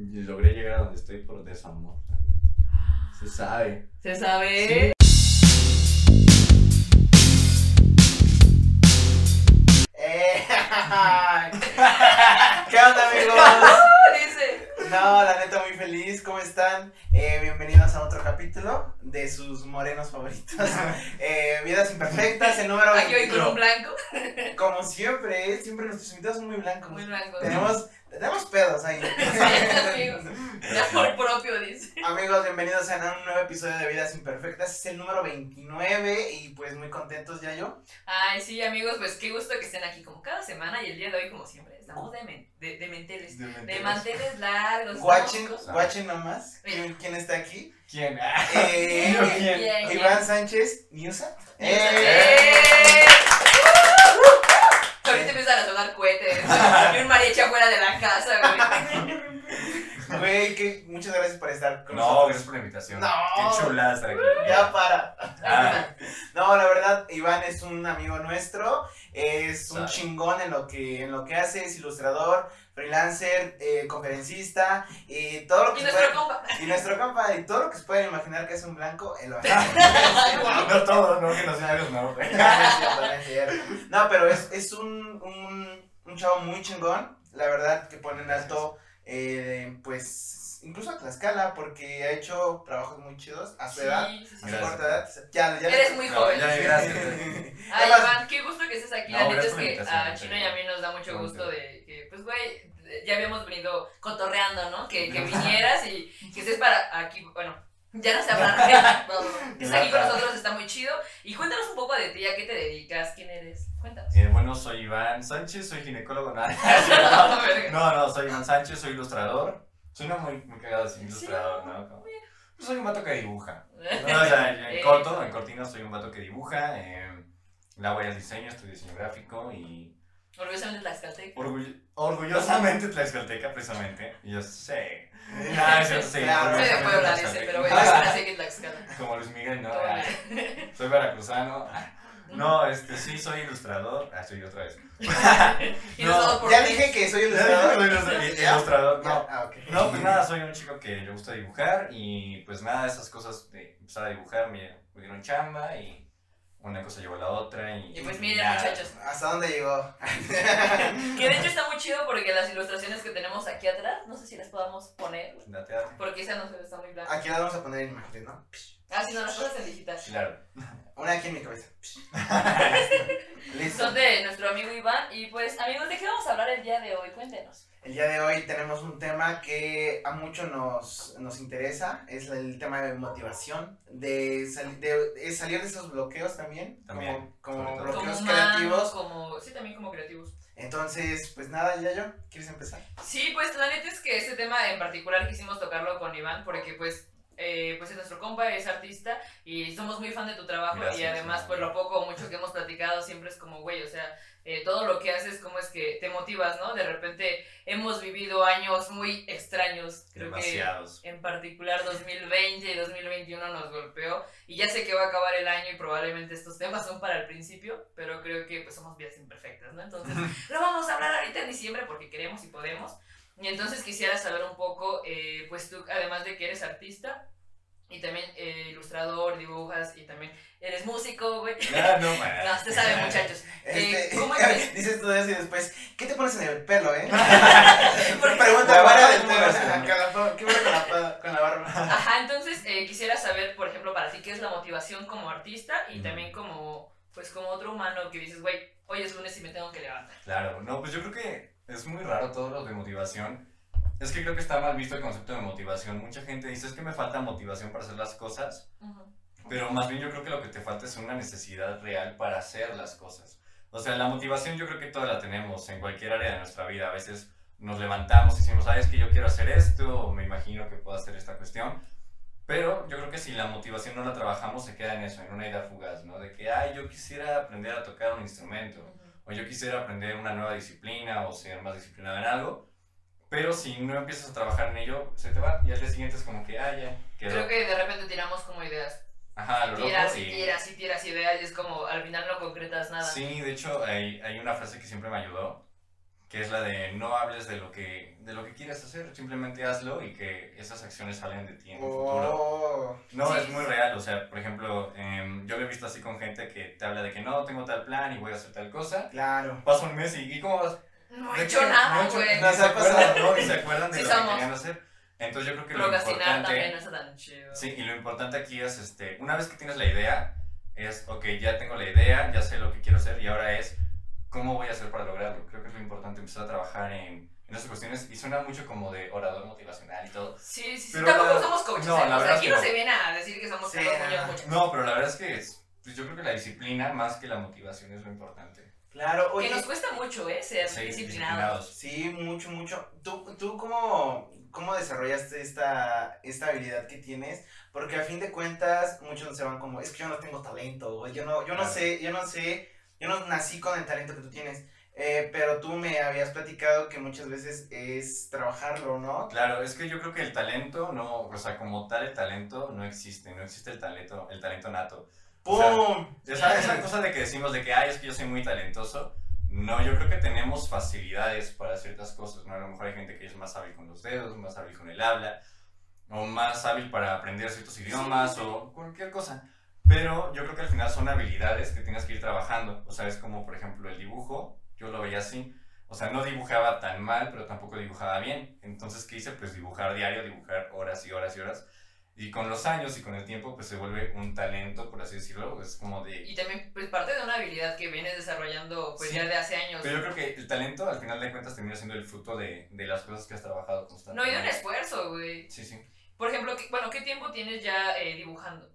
logré llegar a donde estoy por desamor. Se sabe. Se sabe. Eh, ¿Qué onda amigos? No, la neta muy feliz, ¿cómo están? Eh, bienvenidos a otro capítulo de sus morenos favoritos. Eh, Vidas imperfectas, el número Aquí voy con 21. un blanco. Como siempre, siempre nuestros invitados son muy blancos. Muy blanco. Tenemos, tenemos pedos ahí. Amigos. Ya por propio, dice. Amigos, bienvenidos a un nuevo episodio de Vidas Imperfectas. Es el número 29 y pues muy contentos ya yo. Ay, sí, amigos, pues qué gusto que estén aquí como cada semana y el día de hoy, como siempre, estamos de, men- de, de menteles. De manteles largos. Guachen, guachen nomás. ¿Quién, quién está aquí? ¿Quién? Eh. Iván Sánchez, Niusa. ¡Eh! Ahorita empiezan a sonar cohetes y un mariachi afuera de la casa, güey. Güey, que muchas gracias por estar con No, nosotros. gracias por la invitación. No. Qué chulada estar aquí. Ya para. Ah, No, la verdad, Iván es un amigo nuestro, es un Sabe. chingón en lo que en lo que hace, es ilustrador, freelancer, eh, conferencista y todo lo que Y se nuestro puede- compa. y nuestro compa y todo lo que se pueden imaginar que es un blanco, él lo hace. no todo, no que no sea no. No, no pero es, es un, un, un chavo muy chingón, la verdad que pone en alto, eh, pues, incluso a Tlaxcala, porque ha hecho trabajos muy chidos a su edad, Sí, sí, sí. a su corta edad. Ya, ya Eres muy No, joven. ya, gracias. Ay, Además- Iván, qué gusto que estés aquí. No, la neta es que a Chino y a mí nos da mucho gusto de que, pues, güey, ya habíamos venido cotorreando, ¿no? Que, que vinieras y que estés para aquí, bueno, ya no sé hablar, que estés aquí con nosotros está muy chido. Y cuéntanos un poco de ti, a qué te dedicas, quién eres, cuéntanos. Eh, bueno, soy Iván Sánchez, soy ginecólogo. No, no, no, soy Iván Sánchez, soy ilustrador. Suena muy, muy cagado decir ilustrador, ¿no? Como- pues soy un vato que dibuja. No, o sea, en Eh. corto, en cortina soy un vato que dibuja. Eh, la voy al diseño, estudio diseño gráfico y Orgullosamente Tlaxcalteca. orgull- orgullosamente tlaxcalteca, precisamente. Y yo sé. Ah, sí, sí, Claro. Soy de Puebla, dice, pero bueno, es que Tlaxcala. Como Luis Miguel, ¿no? Ah, soy veracruzano. Ah, No, este, sí, soy ilustrador. Ah, soy otra vez. No, Ya dije que soy ilustrador. soy ilustrador. no. Ah, ok. No, pues nada, soy un chico que le gusta dibujar y pues nada, esas cosas de empezar a dibujar me, me dieron chamba y una cosa llevó a la otra y... Y pues miren, nada. muchachos, ¿Hasta dónde llegó? que de hecho está muy chido porque las ilustraciones que tenemos aquí atrás, no sé si las podamos poner, Date, date. porque esa no se ve, está muy blanca. Aquí la vamos a poner en imágenes, ¿no? Ah, sí, no, las cosas en digital. Claro. Una aquí en mi cabeza. Listo. Son de nuestro amigo Iván. Y pues, amigos, ¿de qué vamos a hablar el día de hoy? Cuéntenos. El día de hoy tenemos un tema que a muchos nos, nos interesa, es el tema de motivación, de, sali- de, de salir de esos bloqueos también, También, como, como bloqueos como humanos, creativos. como. Sí, también como creativos. Entonces, pues nada, ya yo, ¿quieres empezar? Sí, pues la neta es que este tema en particular quisimos tocarlo con Iván porque pues eh, pues es nuestro compa, es artista y somos muy fan de tu trabajo y Gracias, además sí. pues lo poco o mucho que hemos platicado siempre es como güey, o sea, eh, todo lo que haces como es que te motivas, ¿no? De repente hemos vivido años muy extraños, creo Demasiados. que en particular 2020 y 2021 nos golpeó y ya sé que va a acabar el año y probablemente estos temas son para el principio, pero creo que pues somos vidas imperfectas, ¿no? Entonces lo vamos a hablar ahorita en diciembre porque queremos y podemos. Y entonces quisiera saber un poco, eh, pues tú, además de que eres artista y también eh, ilustrador, dibujas y también eres músico, güey. Ah, no, man. No, usted sabe, muchachos. Este, Eh, ¿Cómo es? dices todo eso y después, ¿qué te pones en el pelo, eh? Porque- Pregunta La para barba del es tema, muy o sea, grande. con la- ¿Qué pasa con la, con la barba? Ajá, entonces eh, quisiera saber, por ejemplo, para ti, qué es la motivación como artista y Ujú. también como, pues como otro humano que dices, güey, hoy es lunes y me tengo que levantar. Claro, no, pues yo creo que es muy raro todo lo de motivación. Es que creo que está mal visto el concepto de motivación. Mucha gente dice, es que me falta motivación para hacer las cosas. Pero más bien yo creo que lo que te falta es una necesidad real para hacer las cosas. O sea, la motivación yo creo que toda la tenemos en cualquier área de nuestra vida. A veces nos levantamos y decimos, sabes que yo quiero hacer esto, o me imagino que puedo hacer esta cuestión. Pero yo creo que si la motivación no la trabajamos, se queda en eso, en una idea fugaz, ¿no? De que, ay, yo quisiera aprender a tocar un instrumento, o yo quisiera aprender una nueva disciplina, o ser más disciplinado en algo. Pero si no empiezas a trabajar en ello, se te va. Y al día siguiente es como que, ah, ya, quedó. Creo que de repente tiramos como ideas. Ajá, lo Tiras loco y y- tiras y tiras ideas y es como al final no concretas nada. Sí, de hecho hay, hay una frase que siempre me ayudó, que es la de no hables de lo que, de lo que quieres hacer, simplemente hazlo y que esas acciones salen de ti en el futuro. Oh. No, es muy real, o sea, por ejemplo, em, yo lo he visto así con gente que te habla de que no, tengo tal plan y voy a hacer tal cosa. Claro. Pasa un mes y, ¿y cómo vas? No ¿De he hecho nada, No he güey. ni se acuerdan, ¿no? Y se acuerdan de Sí lo que somos. querían hacer. Entonces yo creo que lo importante... también no está tan chido. Sí, y lo importante aquí es, este, una vez que tienes la idea, es, ok, ya tengo la idea, ya sé lo que quiero hacer y ahora es, ¿cómo voy a hacer para lograrlo? Creo que es lo importante, empezar a trabajar en, en esas cuestiones y suena mucho como de orador motivacional y todo. Sí, sí, sí. Tampoco la- somos coaches. no, ¿eh? la o sea, verdad aquí es no que no. se viene a decir que somos Sí, muchachos. No, pero la verdad es que es- pues yo creo que la disciplina más que la motivación es lo importante. Claro, oye. Que nos cuesta mucho, ¿eh? Ser Sí, disciplinados. Sí, mucho, mucho. ¿Tú, tú cómo, cómo desarrollaste esta, esta habilidad que tienes? Porque a fin de cuentas muchos se van como, es que yo no tengo talento, o yo no, yo no Claro. sé, yo no sé, yo no nací con el talento que tú tienes. Eh, pero tú me habías platicado que muchas veces es trabajarlo, ¿no? Claro, es que yo creo que el talento no, o sea, como tal el talento no existe, no existe el talento, el talento nato. O sea, ¡Pum! Esa, esa cosa de que decimos de que, ay, es que yo soy muy talentoso. No, yo creo que tenemos facilidades para ciertas cosas, ¿no? A lo mejor hay gente que es más hábil con los dedos, más hábil con el habla, o más hábil para aprender ciertos idiomas, o cualquier cosa. Pero yo creo que al final son habilidades que tienes que ir trabajando. O sea, es como, por ejemplo, el dibujo, yo lo veía así. O sea, no dibujaba tan mal, pero tampoco dibujaba bien. Entonces, ¿qué hice? Pues dibujar diario, dibujar horas y horas y horas. Y con los años y con el tiempo, pues se vuelve un talento, por así decirlo. Es como de... Y también, pues, parte de una habilidad que vienes desarrollando, pues, Sí. ya de hace años. Pero yo creo que el talento, al final de cuentas, termina siendo el fruto de, de las cosas que has trabajado No, y constantemente. un esfuerzo, güey. Sí, sí. Por ejemplo, ¿qué- bueno, ¿qué tiempo tienes ya eh, dibujando?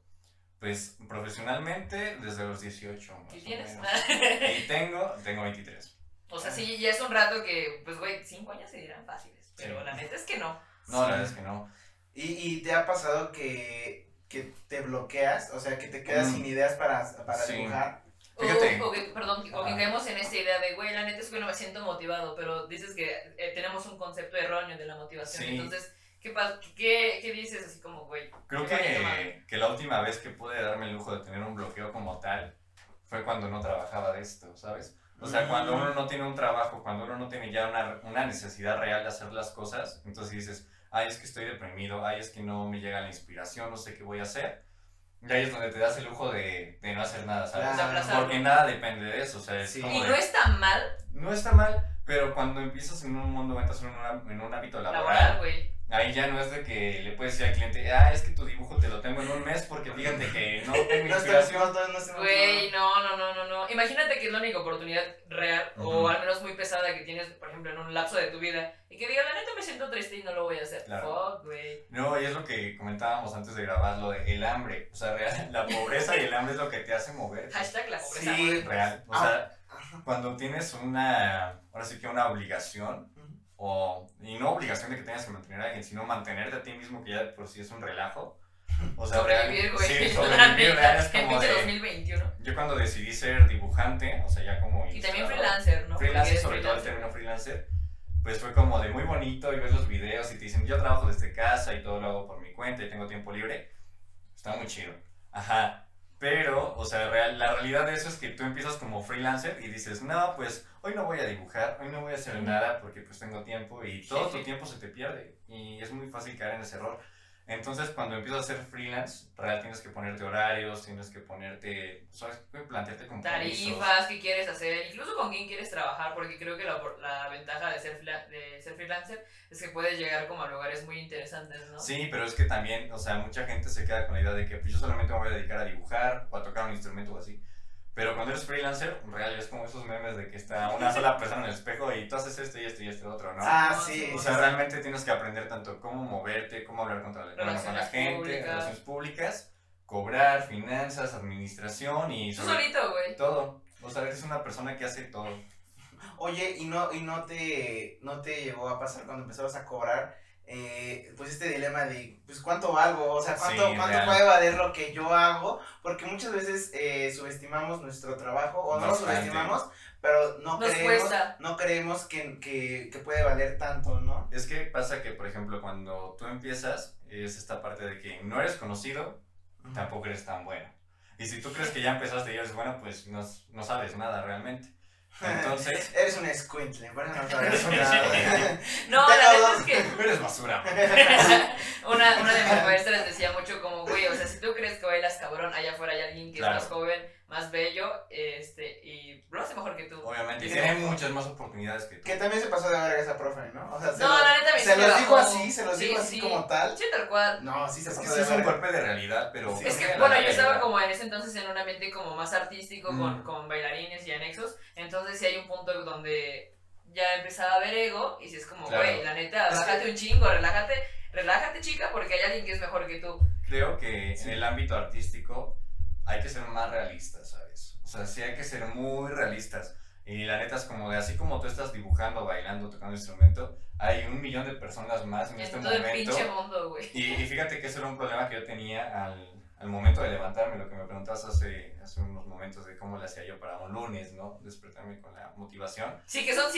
Pues profesionalmente, desde los 18 más ¿Qué o tienes? menos. Y tengo, tengo 23. o sea, sí, ya es un rato que, pues, güey, cinco años se dirán fáciles. Pero Sí. la neta es que no. No, la verdad es que no. ¿Y, y te ha pasado que, que te bloqueas? O sea, que te quedas Mm. sin ideas para, para Sí. dibujar. Fíjate. O, o que, perdón, o que caemos en esta idea de, güey, la neta es que no me siento motivado, pero dices que eh, tenemos un concepto erróneo de la motivación. Sí. Entonces, ¿qué, pas- qué, ¿qué dices así como, güey? Creo que, que la última vez que pude darme el lujo de tener un bloqueo como tal fue cuando no trabajaba de esto, ¿sabes? O sea, Mm. cuando uno no tiene un trabajo, cuando uno no tiene ya una, una necesidad real de hacer las cosas, entonces dices, ay, es que estoy deprimido, ay, es que no me llega la inspiración, no sé qué voy a hacer. Y ahí es donde te das el lujo de, de no hacer nada, ¿sabes? Claro. Porque nada depende de eso, o sea, es Sí. como Y de- no está mal no está mal, pero cuando empiezas en un mundo, entras en, una- en un hábito laboral, laboral, güey. Ahí ya no es de que le puedes decir al cliente, ah, es que tu dibujo te lo tengo en un mes porque fíjate que no tengo inspiración. Güey, no, no, no, no, no. Imagínate que es la única oportunidad real, o al menos muy pesada que tienes, por ejemplo, en un lapso de tu vida, y que diga, la neta me siento triste y no lo voy a hacer. Claro. Fuck, güey. No, y es lo que comentábamos antes de grabar, lo de el hambre. O sea, real, la pobreza y el hambre es lo que te hace mover. Hashtag la pobreza. Sí. Real. O Ah. sea, cuando tienes una, ahora sí que una obligación. O, y no obligación de que tengas que mantener a alguien, sino mantenerte a ti mismo, que ya de por sí es un relajo. O sea, Sobrevivir, güey. Sí, sobrevivir, real es como de... 2021. Yo cuando decidí ser dibujante, o sea, ya como... Y también freelancer, ¿no? Freelancer, sobre todo el freelancer. término freelancer, pues fue como de muy bonito y ves los videos y te dicen, yo trabajo desde casa y todo lo hago por mi cuenta y tengo tiempo libre. Está muy chido. Ajá. Pero, o sea, real, la realidad de eso es que tú empiezas como freelancer y dices, no, pues hoy no voy a dibujar, hoy no voy a hacer nada porque pues tengo tiempo y todo tu tiempo se te pierde y es muy fácil caer en ese error. Entonces, cuando empiezas a hacer freelance, real tienes que ponerte horarios, tienes que ponerte, ¿sabes? Plantearte compromisos. tarifas, qué quieres hacer, incluso con quién quieres trabajar, porque creo que la, la ventaja de ser, de ser freelancer es que puedes llegar como a lugares muy interesantes, ¿no? Sí, pero es que también, o sea, mucha gente se queda con la idea de que pues, yo solamente me voy a dedicar a dibujar o a tocar un instrumento o así. Pero cuando eres freelancer, en realidad es como esos memes de que está una sola persona en el espejo y tú haces esto y esto y esto otro, ¿no? Ah, sí. o sea, sí. realmente tienes que aprender tanto cómo moverte, cómo hablar contra la, bueno, con la gente, públicas. relaciones públicas, cobrar, finanzas, administración y Tú solito, güey. todo. O sea, eres una persona que hace todo. Oye, ¿y no, y no te no te llegó a pasar cuando empezabas a cobrar? Eh, pues este dilema de, pues cuánto valgo, o sea, cuánto, Sí, cuánto puede valer lo que yo hago, porque muchas veces eh, subestimamos nuestro trabajo, o no lo subestimamos, pero no Nos creemos, cuesta. no creemos que, que, que puede valer tanto, ¿no? Es que pasa que, por ejemplo, cuando tú empiezas, es esta parte de que no eres conocido, tampoco eres tan bueno. Y si tú crees que ya empezaste y eres bueno, pues no, no sabes nada realmente. Entonces. Eres un escuintle, por eso no sabes No, la verdad es que. Eres basura. una, una de mis maestras decía mucho como, güey, o sea, si tú crees que bailas cabrón, allá afuera hay alguien que es más joven más bello, este, y lo hace mejor que tú. Obviamente, y tiene muchas más oportunidades que tú. Que también se pasó de verga esa profe, ¿no? O sea, se no, lo, la neta Se los dijo así, se los dijo así como tal. Sí, tal cual. No, sí se es que sí es un golpe de realidad, pero... es que, bueno, yo estaba como en ese entonces en un ambiente como más artístico, con, con bailarines y anexos, entonces sí hay un punto donde ya empezaba a ver ego, y si es como, güey, la neta, relájate un chingo, relájate, relájate chica, porque hay alguien que es mejor que tú. Creo que en el ámbito artístico hay que ser más realistas, ¿sabes? O sea, sí hay que ser muy realistas. Y la neta es como de así como tú estás dibujando, bailando, tocando instrumento, hay un millón de personas más en, este momento. El pinche mundo, güey. Y, y, fíjate que ese era un problema que yo tenía al, al momento de levantarme, lo que me preguntabas hace, hace unos momentos de cómo le hacía yo para un lunes, ¿no? Despertarme con la motivación. Sí, que son 7.45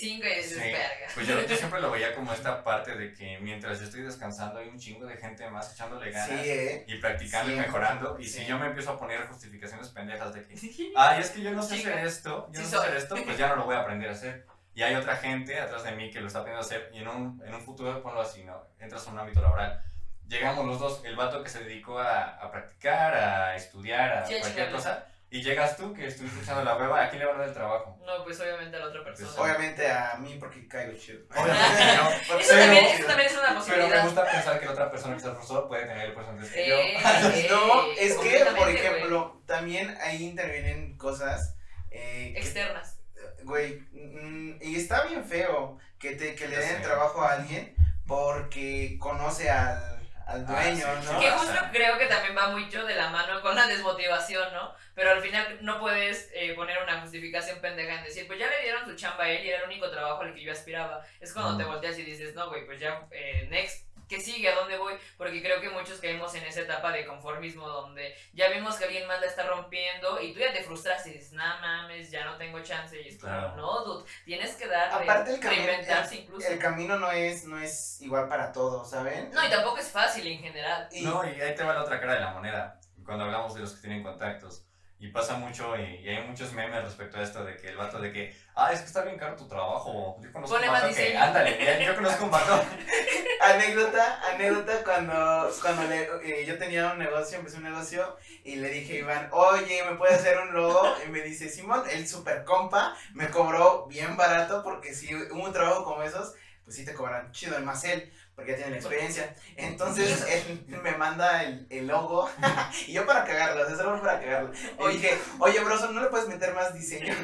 y dices, sí. Pues yo, yo, siempre lo veía como esta parte de que mientras yo estoy descansando hay un chingo de gente más echándole ganas ¿eh? y practicando y mejorando. Y si yo me empiezo a poner justificaciones pendejas de que, ay, es que yo no sé hacer esto, yo no sé hacer esto, pues ya no lo voy a aprender a hacer. Y hay otra gente atrás de mí que lo está aprendiendo a hacer y en un, en un futuro, ponlo así, ¿no? Entras a un ámbito laboral llegamos los dos, el vato que se dedicó a, a practicar, a estudiar, a cualquier cosa. Y llegas tú, que estuviste echando la hueva, ¿a quién le va a dar el trabajo? No, pues obviamente a la otra persona. Pues, obviamente a mí, porque caigo chido. Obviamente no. eso, también, eso también es una posibilidad. Pero me gusta pensar que la otra persona que está profesor puede tener el puesto antes que yo. no, es que, por ejemplo, también ahí intervienen cosas... Eh, Externas. güey, mm, y está bien feo que, te, que le den trabajo a alguien porque conoce al al ah, dueño, ¿no? Que justo creo que también va mucho de la mano con la desmotivación, ¿no? Pero al final no puedes eh, poner una justificación pendeja en decir, pues ya le dieron su chamba a él y era el único trabajo al que yo aspiraba. Es cuando te volteas y dices, no, güey, pues ya, eh, next ¿qué sigue? ¿A dónde voy? Porque creo que muchos caemos en esa etapa de conformismo donde ya vimos que alguien más la está rompiendo y tú ya te frustras y dices, nah mames, ya no tengo chance. Y es como, no, dude, tienes que dar Aparte el camino, incluso. El camino no es, no es igual para todos, ¿saben? No, y tampoco es fácil en general. No, y ahí te va la otra cara de la moneda, cuando hablamos de los que tienen contactos. Y pasa mucho, y, hay muchos memes respecto a esto de que el vato de que, ah, es que está bien caro tu trabajo. Yo conozco un vato que, ándale, yo conozco un vato. anécdota, anécdota cuando, cuando le, eh, yo tenía un negocio, empecé un negocio, y le dije a Iván, oye, ¿me puede hacer un logo? Y me dice, Simón, el super compa, me cobró bien barato, porque si hubo un trabajo como esos, pues sí te cobran chido, el más él porque ya tiene la experiencia. Entonces él me manda el, el logo y yo para cagarlo, o sea, solo para cagarlo. Y dije, oye, broso, ¿no le puedes meter más diseño?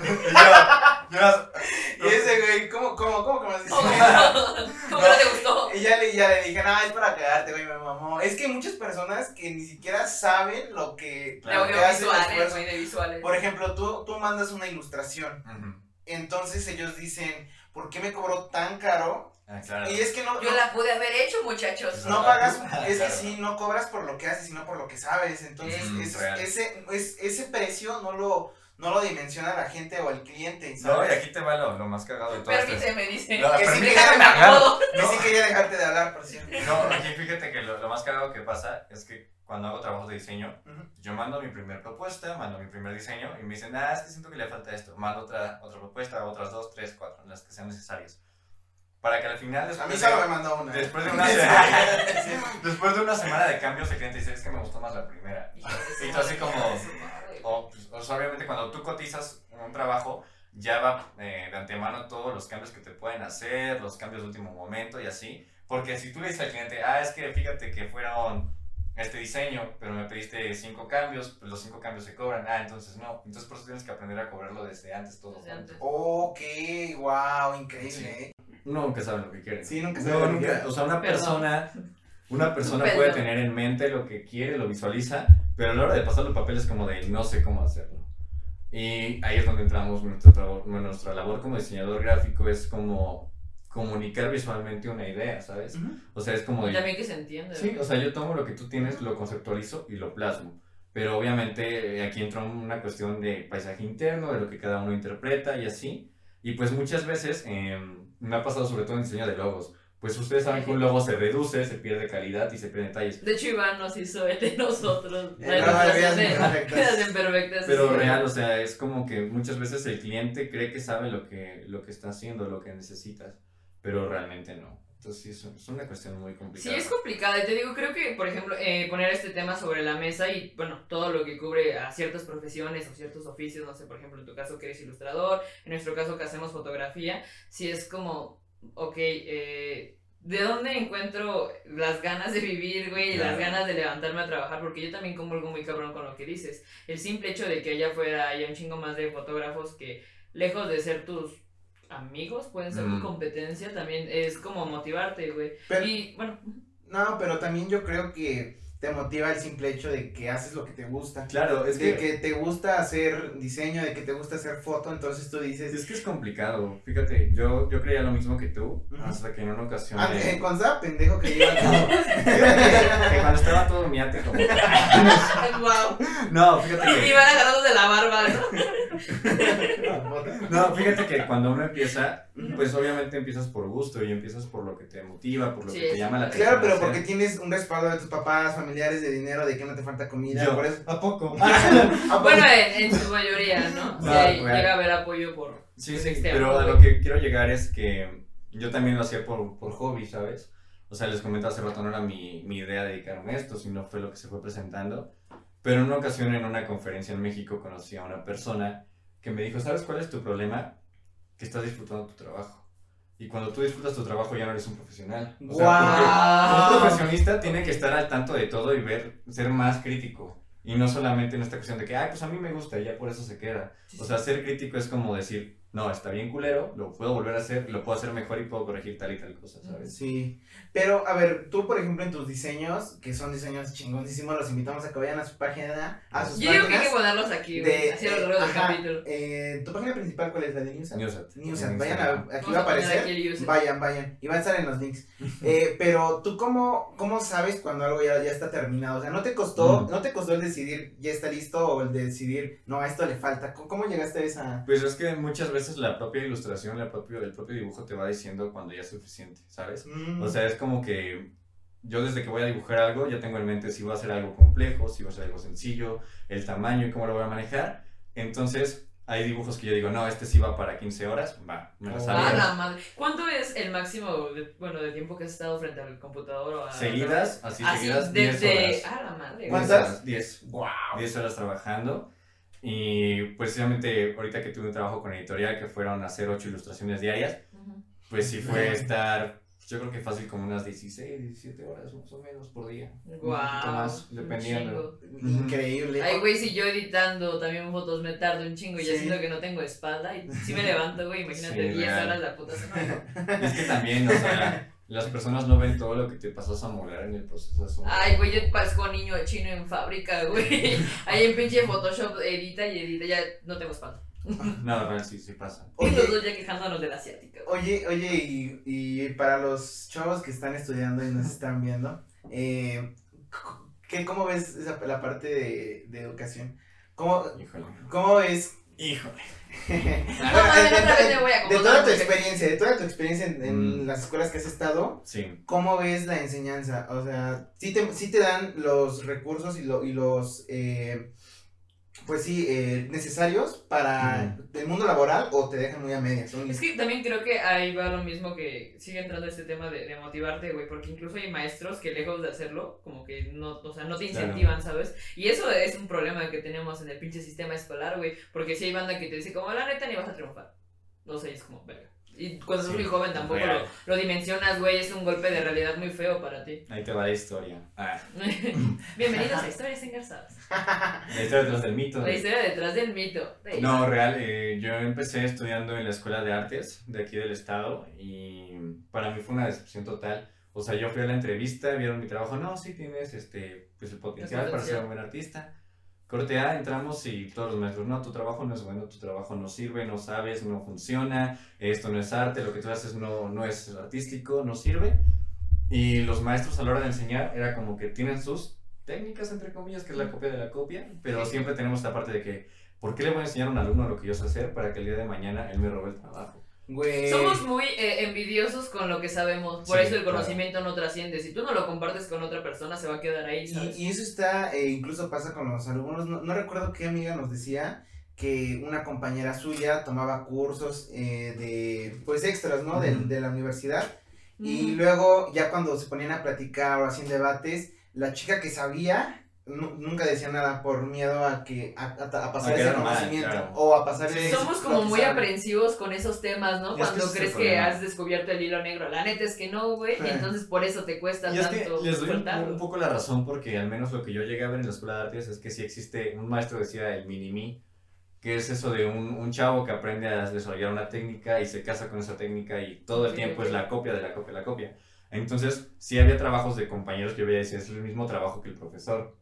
y, ese güey, ¿cómo, cómo, cómo que más diseño? ¿Cómo no, te gustó? Y ya le, ya le dije, no, es para cagarte, güey, me mamó. Es que hay muchas personas que ni siquiera saben lo que, lo que hacen de visuales. Por ejemplo, tú, tú mandas una ilustración. Entonces ellos dicen, ¿por qué me cobró tan caro? Ah, claro. Y es que no. Yo la pude haber hecho, muchachos. No pagas, es que sí, no cobras por lo que haces, sino por lo que sabes. Entonces, ese, es, ese precio no lo, no lo dimensiona la gente o el cliente. No, y aquí te va lo, lo más cagado de todo esto. me dice. que, sí quería, sí quería dejarte de hablar, por cierto. No, aquí fíjate que lo, lo, más cagado que pasa es que cuando hago trabajos de diseño, yo mando mi primera propuesta, mando mi primer diseño y me dicen, ah, es que siento que le falta esto. Mando otra, otra propuesta, otras dos, tres, cuatro, las que sean necesarias para que al final después a mí solo me mandó una después de una semana después de una semana de cambios el cliente dice es que me gustó más la primera y tú así como o, pues, obviamente cuando tú cotizas un trabajo ya va eh, de antemano todos los cambios que te pueden hacer los cambios de último momento y así porque si tú le dices al cliente ah es que fíjate que fueron este diseño, pero me pediste cinco cambios, pues los cinco cambios se cobran. Ah, entonces no. Entonces por eso tienes que aprender a cobrarlo desde antes todo. Desde antes. Ok, wow, increíble. ¿Eh? nunca sabe lo que quiere. Sí, nunca sabe. No, nunca. O sea, una persona, una persona puede tener en mente lo que quiere, lo visualiza, pero a la hora de pasar los papeles como de no sé cómo hacerlo. Y ahí es donde entramos nuestra, nuestra labor como diseñador gráfico, es como comunicar visualmente una idea, ¿sabes? O sea, es como... Y también que se entiende. Sí, o sea, yo tomo lo que tú tienes, lo conceptualizo y lo plasmo. Pero obviamente aquí entra una cuestión de paisaje interno, de lo que cada uno interpreta y así. Y pues muchas veces... Eh, me ha pasado sobre todo en diseño de logos. pues ustedes saben que un logo se reduce, se pierde calidad y se pierde detalles. De hecho, Iván nos hizo el de nosotros. Eh, quedan perfectas. Pero real, o sea, es como que muchas veces el cliente cree que sabe lo que, lo que está haciendo, lo que necesitas, pero realmente no. Entonces sí, es una cuestión muy complicada. Sí, es complicada. Y te digo, creo que, por ejemplo, eh, poner este tema sobre la mesa y, bueno, todo lo que cubre a ciertas profesiones o ciertos oficios, no sé, por ejemplo, en tu caso que eres ilustrador, en nuestro caso que hacemos fotografía, sí es como, ok, eh, ¿de dónde encuentro las ganas de vivir, güey? Y las ganas de levantarme a trabajar, porque yo también algo muy cabrón con lo que dices. El simple hecho de que allá afuera haya un chingo más de fotógrafos que, lejos de ser tus amigos, pueden ser tu mm. competencia, también es como motivarte, güey. y bueno. No, pero también yo creo que te motiva el simple hecho de que haces lo que te gusta. Claro, es de que... te gusta hacer diseño, de que te gusta hacer foto, entonces tú dices... Es que es complicado, fíjate, yo, yo creía lo mismo que tú, hasta que en una ocasión... Ah, eh, cuando estaba pendejo que iba todo. que cuando estaba todo miate como... wow. No, fíjate que... Iban agarrados de la barba, ¿no? no, fíjate que cuando uno empieza, pues obviamente empiezas por gusto y empiezas por lo que te motiva, por lo que te llama la atención. Claro, pero porque tienes un respaldo de tus papás, familiares, de dinero, de que no te falta comida. Yo. Por eso, ¿A poco? bueno, en, su mayoría, ¿no? llega a haber apoyo por. Sí, sí, pero a lo que quiero llegar es que yo también lo hacía por, por hobby, ¿sabes? O sea, les comenté hace rato, no era mi, mi idea dedicarme a esto, sino fue lo que se fue presentando. Pero en una ocasión, en una conferencia en México, conocí a una persona que me dijo, ¿sabes cuál es tu problema? Que estás disfrutando tu trabajo. Y cuando tú disfrutas tu trabajo ya no eres un profesional. O sea, un profesionista tiene que estar al tanto de todo y ver, ser más crítico. Y no solamente en esta cuestión de que, ay, pues a mí me gusta y ya por eso se queda. O sea, ser crítico es como decir, no, está bien culero, lo puedo volver a hacer, lo puedo hacer mejor y puedo corregir tal y tal cosa, ¿sabes? Sí, pero a ver, tú por ejemplo en tus diseños, que son diseños chingoncísimos, los invitamos a que vayan a su página, a sus Yo digo que hay que ponerlos aquí, de, así a lo largo del capítulo. Eh, ¿Tu página principal cuál es? ¿La de Newsat? Newsat. Newsat, vayan a, aquí va a aparecer, vayan, vayan, y van a estar en los links. eh, pero tú cómo, cómo sabes cuando algo ya, ya está terminado, o sea, ¿no te costó, mm. no te costó el decidir ya está listo o el de decidir, no, a esto le falta, ¿cómo, cómo llegaste a esa? Pues es que muchas veces la propia ilustración el propio, el propio dibujo te va diciendo cuando ya es suficiente, ¿sabes? Mm. O sea, es como que yo desde que voy a dibujar algo ya tengo en mente si voy a hacer algo complejo, si voy a hacer algo sencillo, el tamaño y cómo lo voy a manejar. Entonces, hay dibujos que yo digo, no, este sí va para 15 horas, va, me lo oh. la madre. ¿Cuánto es el máximo de, bueno, de tiempo que has estado frente al computador? O a seguidas, así, seguidas, 10 horas. Ah, la madre. ¿Cuántas? 10. Wow. 10 horas trabajando. Y precisamente ahorita que tuve un trabajo con editorial que fueron hacer ocho ilustraciones diarias, pues sí fue estar, yo creo que fácil como unas 16, 17 horas más o menos por día. Wow, más, dependiendo. Increíble. Ay, güey, si yo editando también fotos me tardo un chingo y ya siento que no tengo espalda y si me levanto, güey, imagínate 10 horas la puta semana. es que también, o sea las personas no ven todo lo que te pasas a molar en el proceso de Ay, güey, yo parezco niño chino en fábrica, güey. Ahí en pinche Photoshop edita y edita, ya no tengo espalda. No, no, sí, sí pasa. y los dos ya quejándonos de la asiática. Oye, oye, y, y para los chavos que están estudiando y nos están viendo, eh, ¿qué, ¿cómo ves esa, la parte de, de educación? ¿Cómo, Híjole. ¿Cómo ves? Híjole. de, toda tu experiencia, de toda tu experiencia en, mm. las escuelas que has estado, sí. ¿cómo ves la enseñanza? O sea, ¿sí te, sí te dan los recursos y, lo, y los eh, pues sí, eh, necesarios para el mundo laboral o te dejan muy a medias. Es que también creo que ahí va lo mismo que sigue entrando este tema de, motivarte, güey, porque incluso hay maestros que lejos de hacerlo, como que no, o sea, no te incentivan, ¿sabes? Y eso es un problema que tenemos en el pinche sistema escolar, güey, porque si hay banda que te dice como, la neta ni vas a triunfar. No sé, es como, verga. Y cuando sos muy joven tampoco lo, lo, dimensionas, güey, es un golpe de realidad muy feo para ti. Ahí te va la historia. Ah. Bienvenidos a Historias Engarzadas. La historia detrás del mito. La historia detrás del mito. No, real, eh, yo empecé estudiando en la Escuela de Artes de aquí del estado y para mí fue una decepción total. O sea, yo fui a la entrevista, vieron mi trabajo, no, sí tienes este, pues el potencial para ser un buen artista Corte A, entramos y todos los maestros, no, tu trabajo no es bueno, tu trabajo no sirve, no sabes, no funciona, esto no es arte, lo que tú haces no, no es artístico, no sirve. Y los maestros a la hora de enseñar era como que tienen sus técnicas, entre comillas, que es la copia de la copia, pero siempre tenemos esta parte de que, ¿por qué le voy a enseñar a un alumno lo que yo sé hacer para que el día de mañana él me robe el trabajo? Güey. Somos muy eh, envidiosos con lo que sabemos, por eso el conocimiento no trasciende. Si tú no lo compartes con otra persona, se va a quedar ahí, Y, eso está, eh, incluso pasa con los alumnos. No, recuerdo qué amiga nos decía que una compañera suya tomaba cursos eh, de, pues, extras, ¿no? de, la universidad. Y luego, ya cuando se ponían a platicar o hacían debates, la chica que sabía nunca decía nada por miedo a que a, pasar ese conocimiento o a pasar ese somos como muy aprensivos con esos temas no cuando crees que has descubierto el hilo negro. La neta es que no güey y entonces por eso te cuesta y tanto es que les doy un, poco la razón porque al menos lo que yo llegué a ver en la escuela de artes es que si existe un maestro decía el mini mi que es eso de un, un, chavo que aprende a desarrollar una técnica y se casa con esa técnica y todo el tiempo es la copia de la copia de la copia. Entonces si había trabajos de compañeros que yo veía decir es el mismo trabajo que el profesor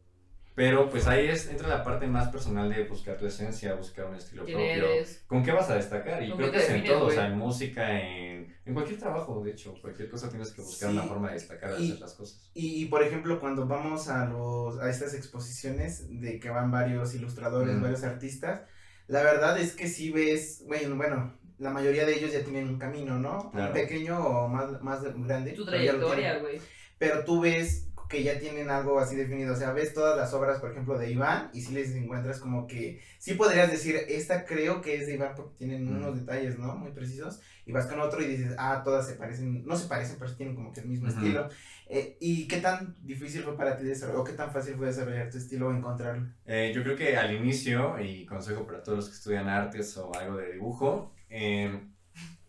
pero pues ahí es, entra la parte más personal de buscar tu esencia, buscar un estilo propio. ¿Con qué vas a destacar? Y creo que es en todo, o sea, en música, en, en, cualquier trabajo, de hecho, cualquier cosa tienes que buscar una forma de destacar, de hacer las cosas. Y, por ejemplo, cuando vamos a, los, a estas exposiciones de que van varios ilustradores, varios artistas, la verdad es que sí ves, bueno, bueno, la mayoría de ellos ya tienen un camino, ¿no? Un pequeño o más, más grande. Tu trayectoria, güey. Pero tú ves que ya tienen algo así definido. O sea, ves todas las obras, por ejemplo, de Iván y si les encuentras como que sí podrías decir, esta creo que es de Iván porque tienen unos detalles, ¿no? Muy precisos. Y vas con otro y dices, ah, todas se parecen, no se parecen, pero tienen como que el mismo estilo. Eh, ¿Y qué tan difícil fue para ti desarrollar, o qué tan fácil fue desarrollar tu estilo o encontrarlo? Eh, yo creo que al inicio, y consejo para todos los que estudian artes o algo de dibujo, em,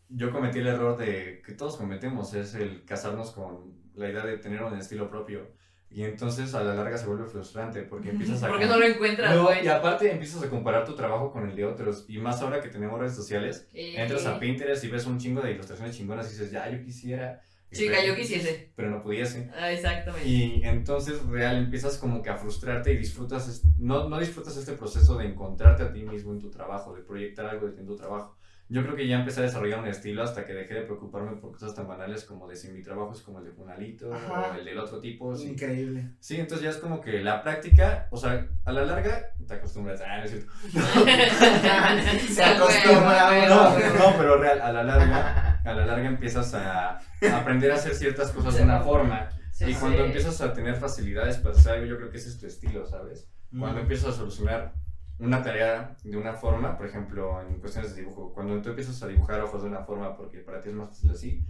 yo cometí el error de que todos cometemos, es el casarnos con la idea de tener un estilo propio. Y entonces a la larga se vuelve frustrante porque empiezas a... Porque no lo encuentras, Y aparte empiezas a comparar tu trabajo con el de otros. Y más ahora que tenemos redes sociales, entras a Pinterest y ves un chingo de ilustraciones chingonas y dices, ya, yo quisiera... Chica, yo quisiese. Pero no pudiese. Ah, exactamente. Y entonces real empiezas como que a frustrarte y disfrutas, no, no disfrutas este proceso de encontrarte a ti mismo en tu trabajo, de proyectar algo de ti en tu trabajo yo creo que ya empecé a desarrollar un estilo hasta que dejé de preocuparme por cosas tan banales como de si mi trabajo es como el de Funalito o el del otro tipo. Increíble. Sí, entonces ya es como que la práctica, o sea, a la larga te acostumbras. Ah, no es cierto. Se acostumbra. No, no, pero real, a la larga, a la larga empiezas a aprender a hacer ciertas cosas de una forma. y cuando empiezas a tener facilidades para hacer algo, yo creo que ese es tu estilo, ¿sabes? Cuando empiezas a solucionar una tarea de una forma, por ejemplo, en cuestiones de dibujo, cuando tú empiezas a dibujar ojos de una forma porque para ti es más fácil así,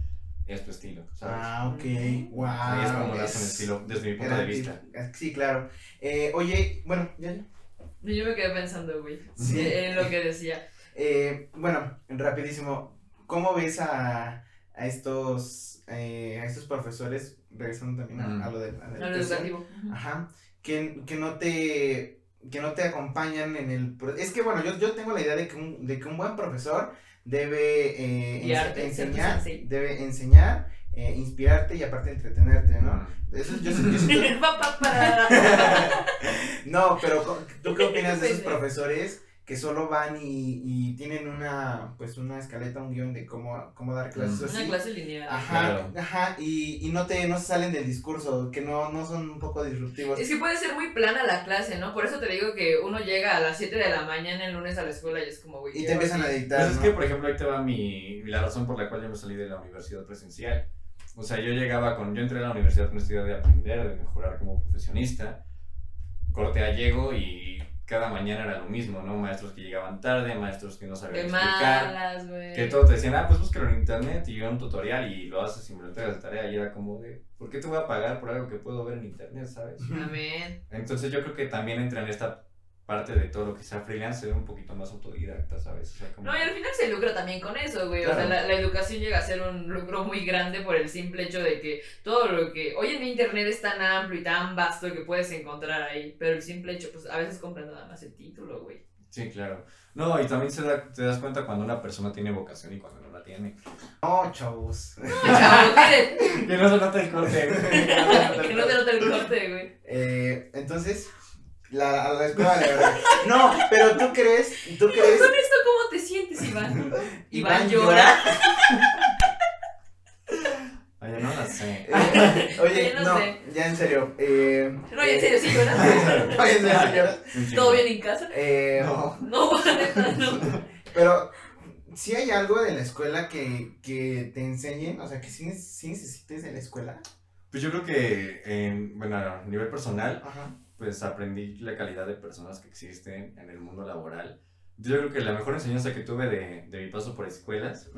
es tu estilo, ¿sabes? Ah, ok, wow. Ahí es como lo hacen estilo, desde mi punto de vista. Sí, claro. Eh, oye, bueno, ya, ya. Yo me quedé pensando, güey, sí. en lo que decía. Eh, bueno, rapidísimo, ¿cómo ves a, a estos, eh, a estos profesores, regresando también a, lo de lo educativo? Ajá, que, que no te que no te acompañan en el... Es que bueno, yo, yo tengo la idea de que un, de que un buen profesor debe eh, enseñar, debe enseñar, eh, inspirarte y aparte entretenerte, ¿no? Eso yo, yo, yo no, pero ¿tú qué opinas de esos profesores que solo van y, y, tienen una pues una escaleta, un guion de cómo, cómo dar clases así. Una clase lineal. Ajá, ajá, y, y no te no se salen del discurso, que no, no son un poco disruptivos. Es que puede ser muy plana la clase, ¿no? Por eso te digo que uno llega a las 7 de la mañana el lunes a la escuela y es como, güey. Y te empiezan a dictar. Pues es que, por ejemplo, ahí te va mi, la razón por la cual yo me salí de la universidad presencial. O sea, yo llegaba con, yo entré a la universidad con necesidad de aprender, de mejorar como profesionista. Corte a llego y cada mañana era lo mismo, ¿no? Maestros que llegaban tarde, maestros que no sabían explicar. que todo te decían, ah, pues búscalo en internet y un tutorial y lo haces y me lo entregas de tarea. Y era como de, ¿por qué te voy a pagar por algo que puedo ver en internet, sabes? Amén. Entonces yo creo que también entra en esta parte de todo lo que sea freelance ser un poquito más autodidacta, ¿sabes? No, y al final se lucra también con eso, güey. O sea, la, la, educación llega a ser un lucro muy grande por el simple hecho de que todo lo que... Hoy en Internet es tan amplio y tan vasto que puedes encontrar ahí, pero el simple hecho, pues a veces compras nada más el título, güey. Sí, claro. No, y también se da, te das cuenta cuando una persona tiene vocación y cuando no la tiene. No, chavos. No, chavos, que no se nota el corte, güey. que no se nota el corte, güey. Eh, entonces, la, la escuela de verdad. No, pero tú crees, tú crees. Con esto, ¿cómo te sientes, Iván? Iván, llora. Oye, no lo sé. Eh, oye, no, ya en serio. Eh, no, ya en serio, sí lloras. Oye, en serio, ¿Todo bien en casa? Eh, no. No, no. Pero ¿sí hay algo de la escuela que, que te enseñen? O sea, que sí, necesites de la escuela. Pues yo creo que, en, bueno, a nivel personal, pues aprendí la calidad de personas que existen en el mundo laboral. Yo creo que la mejor enseñanza que tuve de, de mi paso por escuelas,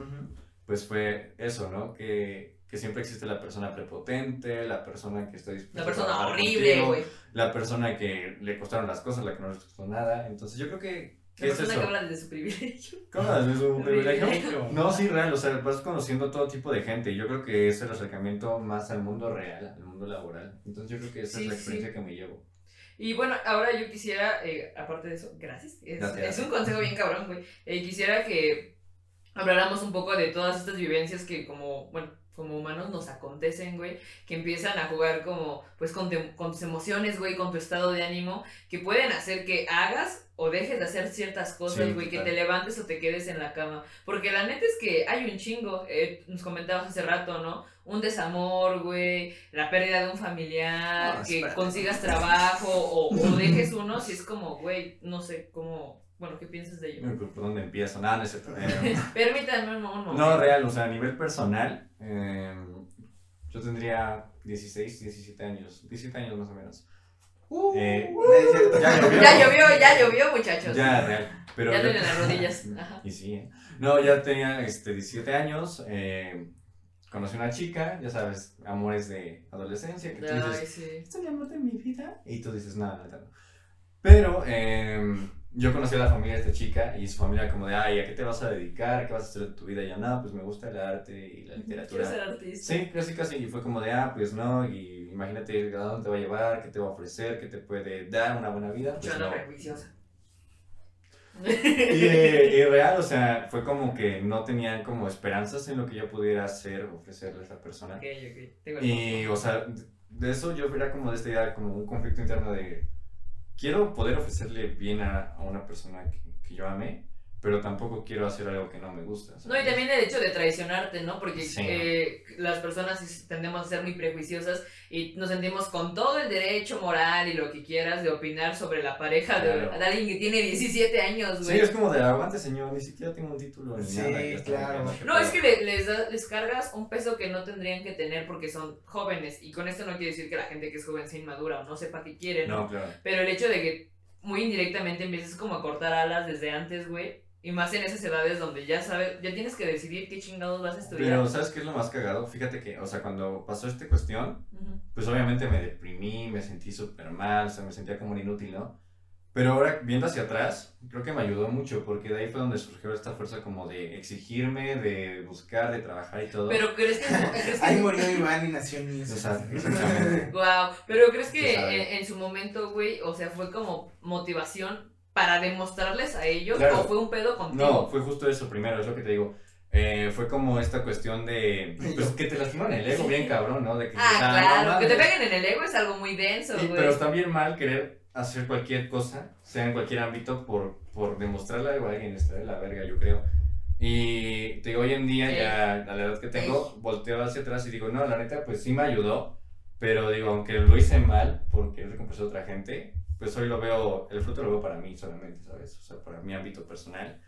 pues fue eso, ¿no? Que, que, siempre existe la persona prepotente, la persona que está dispuesta La persona horrible, güey. La persona que le costaron las cosas, la que no le costó nada. Entonces yo creo que ¿Qué es eso? que habla de su privilegio. ¿Cómo hablas de su privilegio? No, sí, real, o sea, vas conociendo todo tipo de gente. Yo creo que es el acercamiento más al mundo real, al mundo laboral. Entonces yo creo que esa es la experiencia que me llevo. Y bueno, ahora yo quisiera, eh, aparte de eso, gracias. Es, un consejo bien cabrón, güey. Eh, quisiera que habláramos un poco de todas estas vivencias que como, bueno, como humanos nos acontecen, güey, que empiezan a jugar como, pues, con, con tus emociones, güey, con tu estado de ánimo, que pueden hacer que hagas o dejes de hacer ciertas cosas, güey, que te levantes o te quedes en la cama. Porque la neta es que hay un chingo, eh, nos comentabas hace rato, ¿no? Un desamor, güey, la pérdida de un familiar, que consigas trabajo o, o dejes uno, si es como, güey, no sé cómo bueno, ¿qué piensas de ello? ¿Por dónde empiezo? Nada, no es cierto. Permítanme un momento. No, real, o sea, a nivel personal, em, yo tendría 16, 17 años, 17 años más o menos. Uh, eh, ya, llovió. ya llovió, ya llovió, muchachos. Ya, real. Pero ya tienen las rodillas. Y sí, ¿eh? No, ya tenía este, 17 años. Eh, conocí una chica, ya sabes, amores de adolescencia. Que tú dices, sí. ¿esto es el amor de mi vida? Y tú dices, nada, nada. Pero, eh yo conocí a la familia de esta chica y su familia como de, ay, ¿a qué te vas a dedicar? ¿Qué vas a hacer de tu vida? Y yo, no, pues me gusta el arte y la literatura. ser artista? Sí, casi casi. Y fue como de, ah, pues no, y imagínate a dónde te va a llevar, qué te va a ofrecer, qué te puede dar una buena vida. Pues no. prejuiciosa. Y, y, real, o sea, fue como que no tenían como esperanzas en lo que yo pudiera hacer o ofrecerle a esa persona. Ok, ok. Y, o sea, de eso yo era como de esta idea, como un conflicto interno de quiero poder ofrecerle bien a, una persona que, que, yo amé, pero tampoco quiero hacer algo que no me gusta. No, y también el hecho de traicionarte, ¿no? Porque eh, las personas tendemos a ser muy prejuiciosas y nos sentimos con todo el derecho moral y lo que quieras de opinar sobre la pareja de, alguien que tiene 17 años, güey. Sí, es como de aguante, señor, ni siquiera tengo un título ni sí, claro. No, es que les, les cargas un peso que no tendrían que tener porque son jóvenes y con esto no quiere decir que la gente que es joven sea inmadura o no sepa qué quiere, ¿no? no claro. Pero el hecho de que muy indirectamente empieces como a cortar alas desde antes, güey y más en esas edades donde ya sabes, ya tienes que decidir qué chingados vas a estudiar. Pero, ¿sabes qué es lo más cagado? Fíjate que, o sea, cuando pasó esta cuestión, pues obviamente me deprimí, me sentí súper mal, o sea, me sentía como un inútil, ¿no? Pero ahora, viendo hacia atrás, creo que me ayudó mucho, porque de ahí fue donde surgió esta fuerza como de exigirme, de buscar, de trabajar y todo. Pero ¿crees que...? Ahí murió Iván y nació O sea, exactamente. wow, pero ¿crees que en, en, su momento, güey, o sea, fue como motivación para demostrarles a ellos o fue un pedo contigo? No, fue justo eso primero, es lo que te digo. Eh, fue como esta cuestión de pues, que te lastiman el ego bien cabrón, ¿no? De que, ah, claro, que te peguen en el ego es algo muy denso, güey. pero está bien mal querer hacer cualquier cosa, sea en cualquier ámbito, por, por demostrarle algo a alguien, está de la verga, yo creo. Y te digo, hoy en día, ya a la edad que tengo, volteo hacia atrás y digo, no, la neta, pues sí me ayudó, pero digo, aunque lo hice mal, porque recompensó a otra gente, pues hoy lo veo, el fruto lo veo para mí solamente, ¿sabes? O sea, para mi ámbito personal.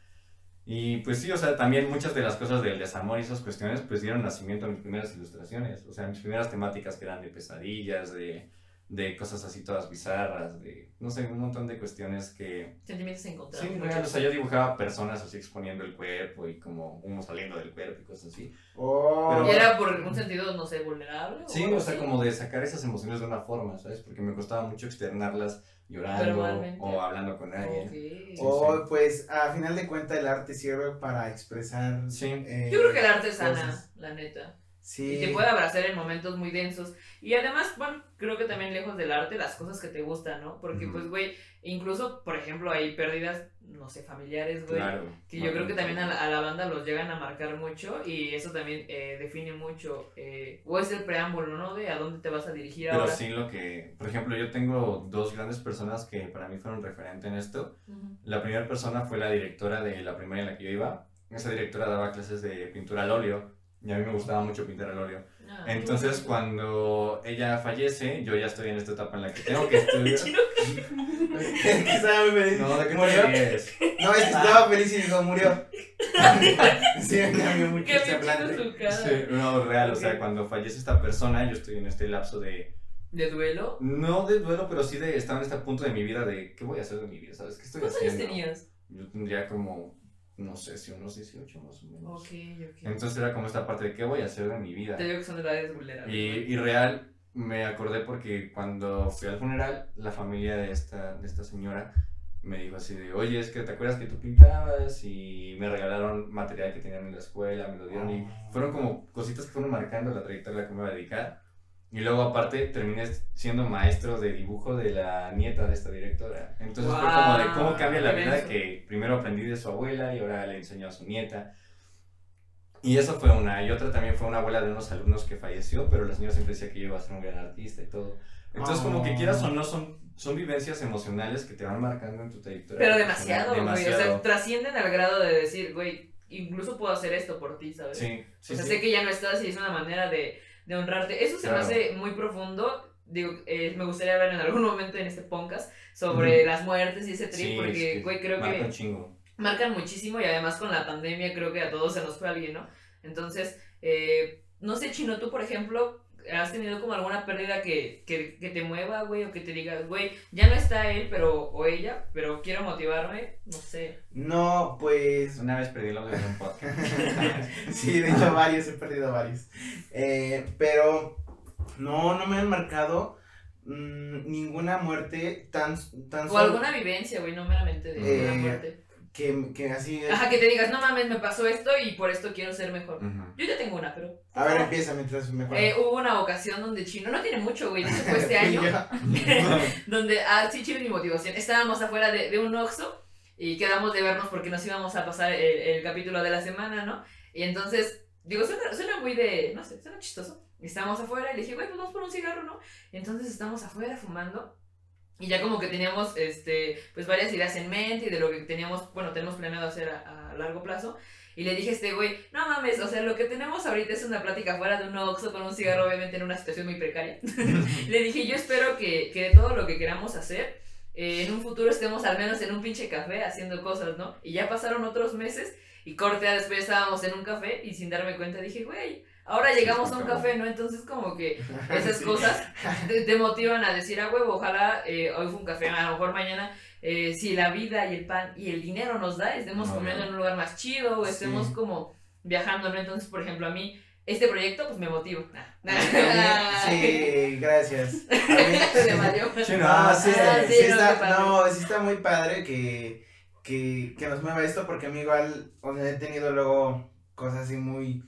Y pues sí, o sea, también muchas de las cosas del desamor y esas cuestiones, pues dieron nacimiento a mis primeras ilustraciones, o sea, mis primeras temáticas que eran de pesadillas, de de cosas así todas bizarras, de, no sé, un montón de cuestiones que... Sentimientos encontrados. Sí, real, o sea, yo dibujaba personas así exponiendo el cuerpo y como uno saliendo del cuerpo y cosas así. Oh. Pero, ¿Y era por un sentido, no sé, vulnerable? Sí, o, sea, como de sacar esas emociones de una forma, ¿sabes? Porque me costaba mucho externarlas llorando o hablando con alguien. Okay. o pues a final de cuentas el arte sirve para expresar. Sí. Eh, yo creo que el arte sana, la neta. Sí. Y te puede abrazar en momentos muy densos. Y además, bueno, creo que también lejos del arte, las cosas que te gustan, ¿no? Porque, pues, güey, incluso, por ejemplo, hay pérdidas, no sé, familiares, güey. Claro, que yo creo que también a la, banda los llegan a marcar mucho y eso también eh, define mucho, eh, o es el preámbulo, ¿no? De a dónde te vas a dirigir Pero ahora. sí, lo que, por ejemplo, yo tengo dos grandes personas que para mí fueron referente en esto. La primera persona fue la directora de la primaria en la que yo iba. Esa directora daba clases de pintura al óleo y a mí me gustaba mucho pintar al óleo. Ah, Entonces, cuando ella fallece, yo ya estoy en esta etapa en la que tengo que estudiar. estaba muy feliz. No, ¿de qué murió? No, es que estaba feliz y dijo, murió. sí, me cambió mucho Qué cara. Sí, no, real, o sea, cuando fallece esta persona, yo estoy en este lapso de, ¿De duelo? no de duelo, pero sí de estar en este punto de mi vida de, ¿qué voy a hacer de mi vida? ¿Sabes? ¿Qué estoy ¿Cuántos años tenías? Yo tendría como, no sé si unos 18 más o menos. Ok, ok. Entonces era como esta parte de, ¿qué voy a hacer de mi vida? Te digo que son edades vulnerables. Y, y real, me acordé porque cuando fui al funeral, la familia de esta, de esta señora me dijo así de, oye, es que te acuerdas que tú pintabas y me regalaron material que tenían en la escuela, me lo dieron y fueron como cositas que fueron marcando la trayectoria a la que me iba a dedicar. Y luego aparte terminé siendo maestro de dibujo de la nieta de esta directora. Entonces fue como de cómo cambia la vida que primero aprendí de su abuela y ahora le enseñó a su nieta. Y eso fue una. Y otra también fue una abuela de unos alumnos que falleció, pero la señora siempre decía que yo iba a ser un gran artista y todo. Entonces, como que Oh. quieras o no, son, son vivencias emocionales que te van marcando en tu trayectoria. Pero demasiado, güey. O sea, trascienden al grado de decir, güey, incluso puedo hacer esto por ti, ¿sabes? Sí, sí, o sea, sí. sé que ya no estás y es una manera de, de honrarte. Eso se Claro. me hace muy profundo. Digo, eh, me gustaría hablar en algún momento en este podcast sobre las muertes y ese trip, Sí, porque, es que güey, creo que un chingo. Marcan muchísimo y además con la pandemia creo que a todos se nos fue alguien, ¿no? Entonces, eh, no sé, Chino, tú, por ejemplo, has tenido como alguna pérdida que, que, que te mueva, güey, o que te digas, güey, ya no está él, pero, o ella, pero quiero motivarme, no sé. No, pues. Una vez perdí el audio de un podcast. sí, de hecho, varios, he perdido varios. Eh, pero no, no me han marcado mm, ninguna muerte tan, tan O solo alguna vivencia, güey, no meramente de, Eh, muerte. Que, que así. Ajá, que te digas, no mames, me pasó esto y por esto quiero ser mejor. Ujú. Yo ya tengo una, pero... A ver, empieza mientras me acuerdo. Eh, hubo una ocasión donde Chino, no tiene mucho, güey, hecho fue este año. donde, ah, sí, chido mi motivación. Estábamos afuera de, de un Oxxo y quedamos de vernos porque nos íbamos a pasar el, el capítulo de la semana, ¿no? Y entonces, digo, suena, suena muy de, no sé, suena chistoso. Estábamos afuera y le dije, güey, pues vamos por un cigarro, ¿no? Y entonces estamos afuera fumando. Y ya como que teníamos, este, pues varias ideas en mente y de lo que teníamos, bueno, tenemos planeado hacer a, largo plazo. Y le dije a este güey, no mames, o sea, lo que tenemos ahorita es una plática fuera de un Oxxo con un cigarro, obviamente en una situación muy precaria. Le dije, yo espero que, que todo lo que queramos hacer, eh, en un futuro estemos al menos en un pinche café haciendo cosas, ¿no? Y ya pasaron otros meses y corte después estábamos en un café y sin darme cuenta dije, güey, ahora llegamos a un café, ¿no? Entonces como que esas Sí. cosas te, te motivan a decir, ah, huevo, ojalá eh, hoy fue un café, a lo mejor mañana, eh, si la vida y el pan y el dinero nos da, estemos No, comiendo no. en un lugar más chido o Sí. estemos como viajando, ¿no? Entonces, por ejemplo, a mí, este proyecto, pues me motiva. Sí, gracias. A mí- Se valió. Sí, No, sí, sí sí, no, sí está muy padre que, que, que nos mueva esto porque a mí igual o sea, he tenido luego cosas así muy,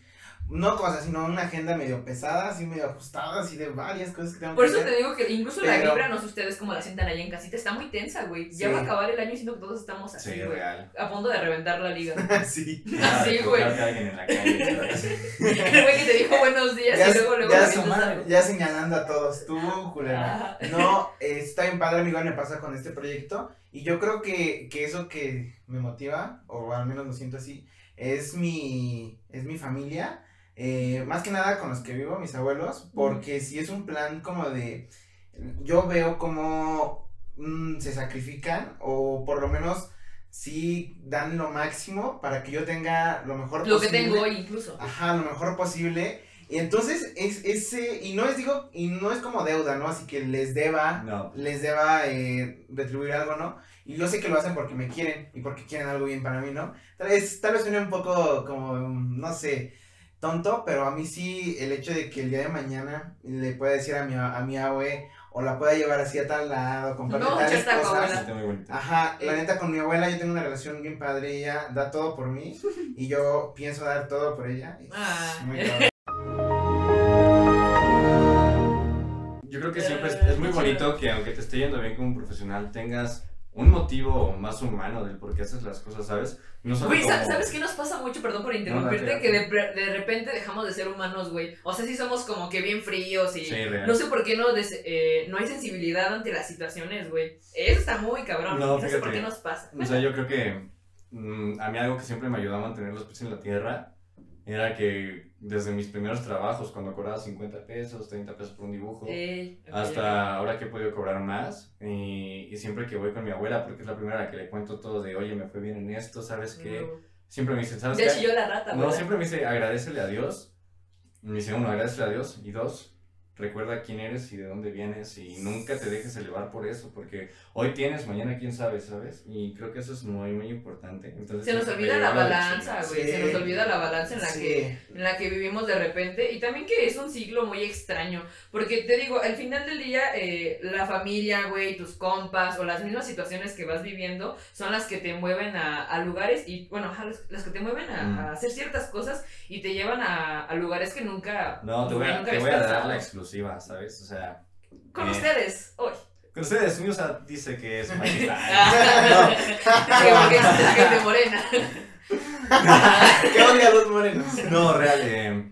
no cosas, sino una agenda medio pesada, así medio ajustada, así de varias cosas que tengo Por que eso hacer. te digo que incluso la vibra, no sé ustedes cómo la sientan allá en casita, está muy tensa, güey. Ya Sí. va a acabar el año y siento que todos estamos así, Sí, güey. real. A punto de reventar la liga. sí. Así, güey. Alguien en la calle, güey que te dijo buenos días Ya, y luego, luego ya, ya señalando a todos, tú, culera. No, eh, está bien padre, amigo, me pasa con este proyecto. Y yo creo que, que eso que me motiva, o al menos lo siento así, es mi, es mi familia. Eh, más que nada con los que vivo, mis abuelos, porque si es un plan como de, yo veo como mm, se sacrifican, o por lo menos sí dan lo máximo para que yo tenga lo mejor Lo que posible. tengo hoy incluso. Ajá, lo mejor posible. Y entonces es ese, y no es digo, y no es como deuda, ¿no? Así que les deba, No. les deba eh, retribuir algo, ¿no? Y yo sé que lo hacen porque me quieren y porque quieren algo bien para mí, ¿no? Tal vez, tal vez suene un poco como, no sé, tonto, pero a mí sí el hecho de que el día de mañana le pueda decir a mi, a mi abue o la pueda llevar así a tal lado, comprarle No, tales cosas. Ajá, la neta con mi abuela yo tengo una relación bien padre, ella da todo por mí y yo pienso dar todo por ella. Es Ah. muy cabrón. Yo creo que siempre es, es muy bonito que aunque te esté yendo bien como profesional, tengas un motivo más humano del por qué haces las cosas, ¿sabes? No Güey, como... ¿sabes ¿sabes qué nos pasa mucho? Perdón por interrumpirte, que de, de repente dejamos de ser humanos, güey. O sea, sí somos como que bien fríos y... Sí. No sé por qué no, des- eh, no hay sensibilidad ante las situaciones, güey. Eso está muy cabrón. No, No, sé por qué nos pasa. O sea, yo creo que mm, a mí algo que siempre me ayudó a mantener los pies en la tierra era que desde mis primeros trabajos, cuando cobraba 50 pesos, 30 pesos por un dibujo, hasta ahora que he podido cobrar más, y, y siempre que voy con mi abuela, porque es la primera a la que le cuento todo de, oye, me fue bien en esto, ¿sabes qué? siempre me dice, ¿sabes qué? chilló la rata, No, ¿verdad? siempre me dice, agradecele a Dios. Me dice, uno, agradecele a Dios. Y dos, recuerda quién eres y de dónde vienes. Y nunca te dejes elevar por eso. Porque hoy tienes, mañana quién sabe, ¿sabes? Y creo que eso es muy, muy importante. Entonces, Se nos olvida la balanza, güey. Se nos olvida la balanza en la Sí. que en la que vivimos de repente y también que es un siglo muy extraño, porque te digo, al final del día eh, la familia, güey, tus compas o las mismas situaciones que vas viviendo son las que te mueven a, a lugares y bueno, las, las que te mueven a, Mm. a hacer ciertas cosas y te llevan a, a lugares que nunca... No, te voy a, te voy a dar la exclusiva, ¿sabes? O sea, Con eh, ustedes, hoy. con ustedes, Miusa dice que es machista. Que porque existe gente morena. ¿Qué odia a los morenos? no, real, eh.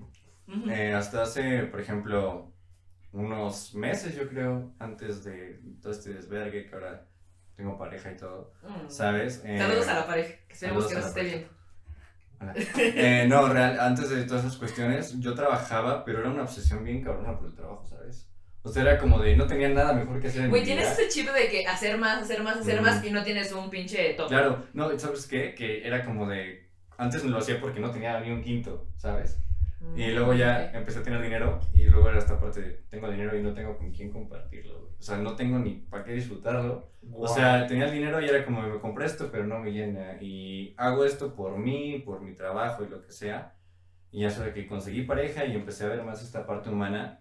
Eh, hasta hace, por ejemplo, unos meses, yo creo, antes de todo este desvergue que ahora tengo pareja y todo, Mm. ¿sabes? Eh, Saludos a la pareja, que esperemos que nos esté viendo. Eh, no, real, antes de todas esas cuestiones, yo trabajaba, pero era una obsesión bien cabrona por el trabajo, ¿sabes? O sea, era como de no tenía nada mejor que hacer Güey, tienes ese chip de que hacer más, hacer más, hacer Mm. más y no tienes un pinche tope. Claro, no, ¿sabes qué? Que era como de... Antes lo hacía porque no tenía ni un quinto, ¿sabes? Mm, Y luego ya ok. empecé a tener dinero y luego era esta parte de tengo dinero y no tengo con quién compartirlo, güey. O sea, no tengo ni para qué disfrutarlo. O sea, tenía el dinero y era como me compré esto, pero no me llena. Y hago esto por mí, por mi trabajo y lo que sea. Y ya sabes que conseguí pareja y empecé a ver más esta parte humana.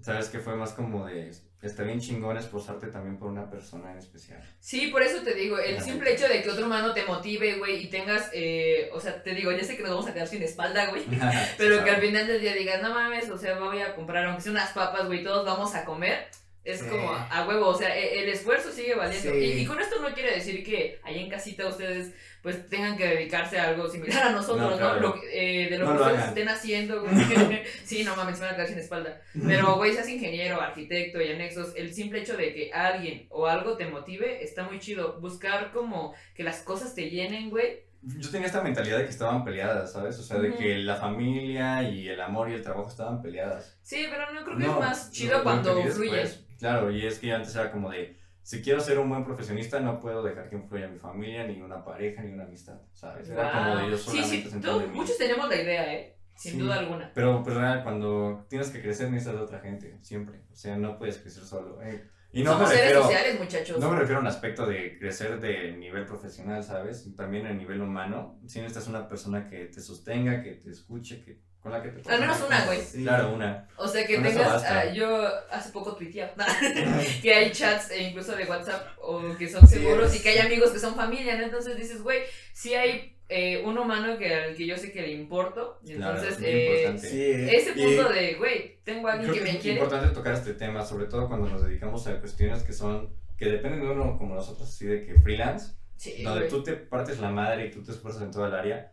Sabes que fue más como de está bien chingón esforzarte también por una persona en especial. Sí, por eso te digo, el simple hecho de que otro humano te motive, güey, y tengas, eh, o sea, te digo, ya sé que nos vamos a quedar sin espalda, güey, pero que al final del día digas, no mames, o sea, voy a comprar, aunque sea unas papas, güey, todos vamos a comer. Es Sí. como a huevo, o sea, e- el esfuerzo sigue valiendo. Sí. Y, y con esto no quiere decir que ahí en casita ustedes pues tengan que dedicarse a algo similar a nosotros, No, eh, de lo No que lo ustedes hagan. estén haciendo, güey. sí, no mames, se van a quedar sin espalda. Pero, güey, seas ingeniero, arquitecto y anexos, el simple hecho de que alguien o algo te motive está muy chido. Buscar como que las cosas te llenen, güey. Yo tenía esta mentalidad de que estaban peleadas, ¿sabes? O sea, de que la familia y el amor y el trabajo estaban peleadas. Sí, pero no creo que No, es más chido cuando entendí fluye. Claro, y es que antes era como de, si quiero ser un buen profesionista, no puedo dejar que influya mi familia, ni una pareja, ni una amistad, ¿sabes? Era como de yo Sí, solamente sí, en mí. muchos tenemos la idea, ¿eh? Sin Sí. duda alguna. Pero pues real, cuando tienes que crecer necesitas de otra gente, siempre. O sea, no puedes crecer solo. eh. Y no Somos me seres refiero, sociales, muchachos. no me refiero a un aspecto de crecer de nivel profesional, ¿sabes? También a nivel humano. Si necesitas una persona que te sostenga, que te escuche, que con la que te Al menos una, güey. Sí. Claro, una. O sea, que Con tengas, ah, yo hace poco tuiteaba, que hay chats e incluso de WhatsApp o que son Sí, seguros es- y que hay amigos que son familia, ¿no? Entonces dices, güey, sí hay eh, un humano que, al que yo sé que le importo, y Claro, entonces es eh, importante. Sí. ese Y- punto de, güey, tengo a alguien Creo que que me es quiere. importante tocar este tema, sobre todo cuando nos dedicamos a cuestiones que son, que dependen de uno como nosotros, así de que freelance, Sí, donde güey. tú te partes la madre y tú te esfuerzas en toda el área,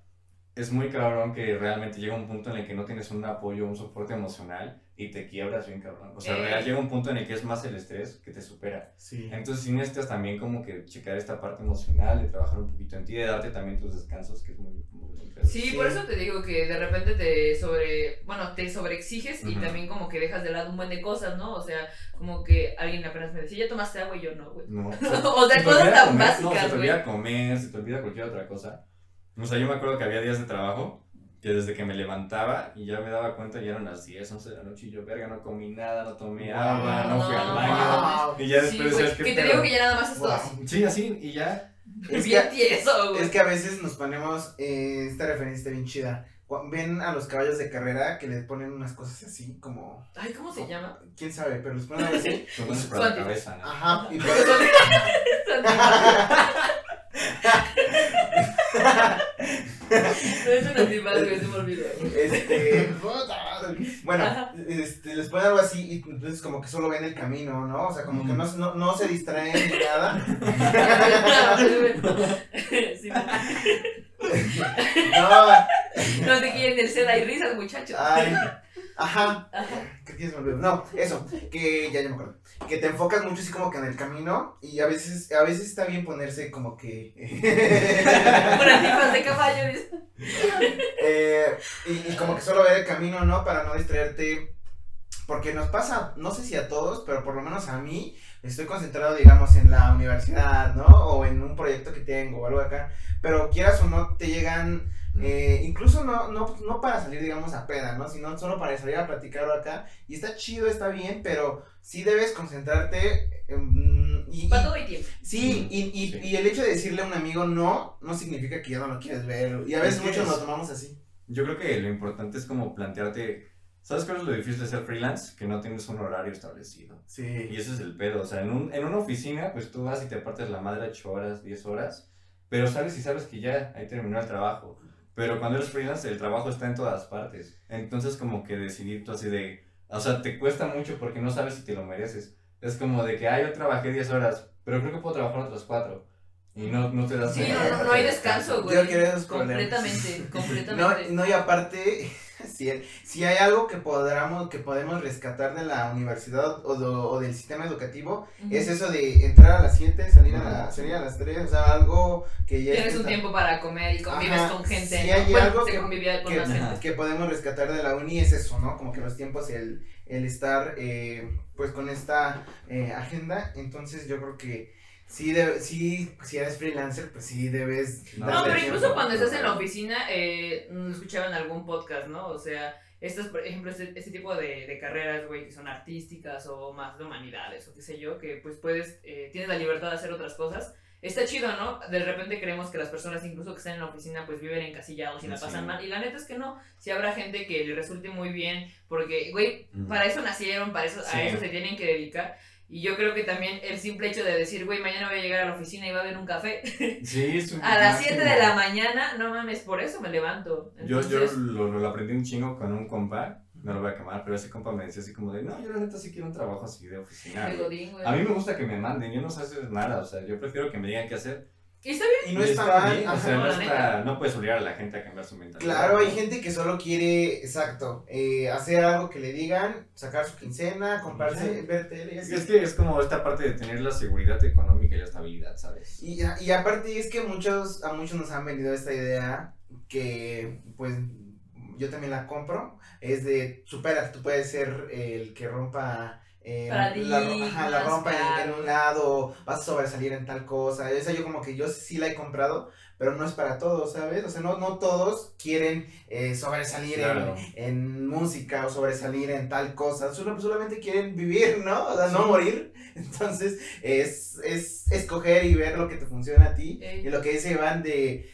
es muy cabrón que realmente llega un punto en el que no tienes un apoyo, un soporte emocional y te quiebras bien cabrón. O sea, Eh. real llega un punto en el que es más el estrés que te supera. Sí. Entonces sí necesitas también como que checar esta parte emocional, de trabajar un poquito en ti, de darte también tus descansos, que es muy, muy, muy. Sí, Sí. por eso te digo que de repente te sobre, bueno, te sobreexiges y Ujú. también como que dejas de lado un buen de cosas, ¿no? O sea, como que alguien apenas me decía, ¿ya tomaste agua? Y yo no, güey. No. o sea, Se te cosas olvida tan comer, No, básicas, se te güey. olvida comer, se te olvida cualquier otra cosa. O sea, yo me acuerdo que había días de trabajo que desde que me levantaba y ya me daba cuenta ya eran las 10, 11 de la noche y yo, verga, no comí nada, no tomé agua, no fui al No. baño. Y ya Sí, después güey, decías que que te digo que ya nada más esto Wow. así. Sí, así, y ya. Es bien que- tieso, güey. Es que a veces nos ponemos, eh, esta referencia está bien chida. Ven a los caballos de carrera que les ponen unas cosas así como, Ay, ¿cómo se llama? quién sabe, pero les ponen algo así. Tomándose para la cabeza, ¿no? Ajá, y Porque son- No es un animal, güey, se me olvidó. Este, bueno, este, les ponen algo así y entonces como que solo ven el camino, ¿no? O sea, como que no, no, no se distraen ni nada. No, no te quieren el seda y risas, muchachos. ay, ajá, me olvidó. No, eso, que ya, ya me acuerdo. Que te enfocas mucho así como que en el camino y a veces, a veces está bien ponerse como que... Antifaz de caballo. Eh, y, y como que solo ver el camino, ¿no? Para no distraerte porque nos pasa, no sé si a todos, pero por lo menos a mí, estoy concentrado, digamos, en la universidad, ¿no? O en un proyecto que tengo o algo acá, pero quieras o no, te llegan, eh, incluso no, no, no para salir, digamos, a peda, ¿no? Sino solo para salir a platicar acá, y está chido, está bien, pero sí debes concentrarte. y, para todo el tiempo. Sí, y, y, y, el hecho de decirle a un amigo no, no significa que ya no lo quieres ver, y a veces muchos lo tomamos así. Yo creo que lo importante es como plantearte ¿Sabes cuál es lo difícil de ser freelance? Que no tienes un horario establecido. Sí. Y ese es el pedo. O sea, en, un, en una oficina, pues tú vas y te partes la madre 8 horas, 10 horas, pero sabes y sabes que ya ahí terminó el trabajo. Pero cuando eres freelance, el trabajo está en todas partes. Entonces, como que decidir tú así de. O sea, te cuesta mucho porque no sabes si te lo mereces. Es como de que, ah, yo trabajé 10 horas, pero creo que puedo trabajar otras 4. Y no, no te das Sí, no, no, hay descanso, güey. Yo quiero Completamente, completamente. No, no, y aparte, si, si hay algo que podamos, que podemos rescatar de la universidad o, o del sistema educativo, es eso de entrar a las 7, salir, a la, salir a las 3, o sea, algo que ya... Tienes un tiempo para comer y convives con gente, si hay algo que, que, que, podemos rescatar de la uni es eso, ¿no? Como que los tiempos, el, el estar, eh, pues, con esta eh, agenda, entonces yo creo que sí, sí, si eres freelancer, pues sí debes... No, pero incluso cuando estás en la oficina, eh, escuchaba en algún podcast, ¿no? O sea, estas, por ejemplo, este, este tipo de, de, carreras, güey, que son artísticas o más de humanidades o qué sé yo, que pues puedes, eh, tienes la libertad de hacer otras cosas. Está chido, ¿no? De repente creemos que las personas, incluso que están en la oficina, pues viven encasillados y la pasan mal. Y la neta es que no. Si habrá gente que le resulte muy bien, porque, güey, para eso nacieron, para eso, a eso se tienen que dedicar. Y yo creo que también el simple hecho de decir, güey, mañana voy a llegar a la oficina y va a haber un café. Sí, es A las 7 de la mañana, no mames, por eso me levanto. Yo, yo lo, lo, aprendí un chingo con un compa, no lo voy a quemar, pero ese compa me decía así como de, no, yo la neta sí quiero un trabajo así de oficina. a mí me gusta que me manden, yo no sé hacer nada, o sea, yo prefiero que me digan qué hacer está bien. Y no está, mal. o sea, no, está, no, puedes obligar a la gente a cambiar su mentalidad. Claro, hay gente que solo quiere, exacto, eh, hacer algo que le digan, sacar su quincena, comprarse, ver tele. Es que es como esta parte de tener la seguridad económica y la estabilidad, ¿sabes? Y, y aparte es que muchos, a muchos nos han vendido esta idea que, pues, yo también la compro, es de, supera, tú puedes ser el que rompa eh, la, la rompa en, un lado, vas a sobresalir en tal cosa. Esa yo como que yo sí la he comprado, pero no es para todos, ¿sabes? O sea, no, no todos quieren eh, sobresalir en, música o sobresalir en tal cosa. Solo, solamente quieren vivir, ¿no? O sea, no morir. Entonces, es, es escoger y ver lo que te funciona a ti. Y lo que dice Iván de,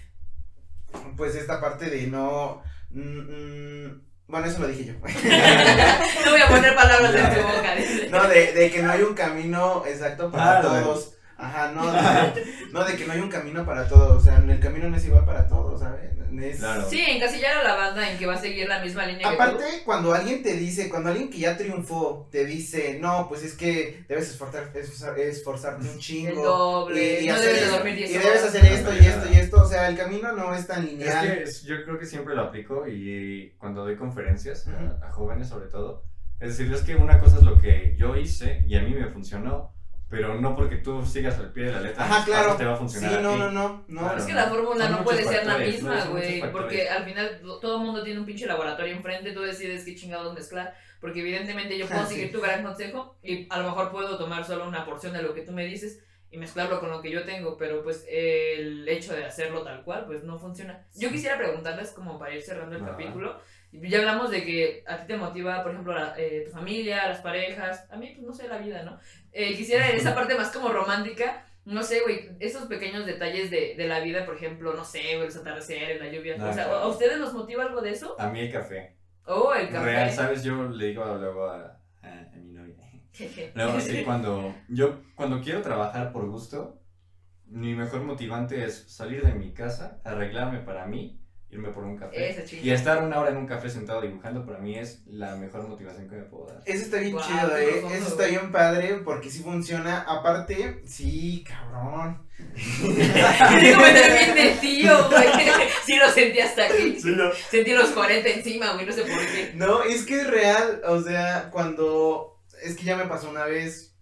pues, esta parte de no... Mm, mm, bueno, eso lo dije yo. no voy a poner palabras en tu boca. No, de, de que no hay un camino exacto para todos. Ajá, no, de, no, de que no hay un camino para todos, o sea, el camino no es igual para todos, ¿sabes? Claro. Sí, encasillar a la banda en que va a seguir la misma línea Aparte, cuando alguien te dice, cuando alguien que ya triunfó te dice, no, pues es que debes esforzar, esforzarte un chingo. El doble, y, no debes de dormir 10 Y debes hacer esto y esto y esto, o sea, el camino no es tan lineal. Es que yo creo que siempre lo aplico y cuando doy conferencias a, a jóvenes sobre todo, es decir, es que una cosa es lo que yo hice y a mí me funcionó pero no porque tú sigas al pie de la letra Ajá, claro. te va a funcionar. Sí, no, no, no, no. Es que la fórmula no puede ser la misma, güey, porque al final todo el mundo tiene un pinche laboratorio enfrente, tú decides qué chingados mezclar, porque evidentemente yo puedo seguir tu gran consejo y a lo mejor puedo tomar solo una porción de lo que tú me dices y mezclarlo con lo que yo tengo, pero pues el hecho de hacerlo tal cual, pues no funciona. Yo quisiera preguntarles como para ir cerrando el capítulo ya hablamos de que a ti te motiva, por ejemplo, eh, tu familia, las parejas, a mí, pues no sé, la vida, ¿no? Eh, quisiera en esa parte más como romántica, no sé, güey, esos pequeños detalles de, de la vida, por ejemplo, no sé, güey, los atardeceres, la lluvia, o sea, ¿a ustedes los motiva algo de eso? A mí el café. Oh, el café. Real, ¿sabes? Yo le digo luego a, a, mi novia. luego, así, cuando, yo, cuando quiero trabajar por gusto, mi mejor motivante es salir de mi casa, arreglarme para mí irme por un café. y estar una hora en un café sentado dibujando para mí es la mejor motivación que me puedo dar. Eso está bien chido, eh. Eso está bien padre porque sí funciona. Aparte, sí, cabrón. Es como bien de tío, güey. Sí lo sentí hasta aquí. Sentí los 40 encima, güey, no sé por qué. No, es que es real, o sea, cuando... Es que ya me pasó una vez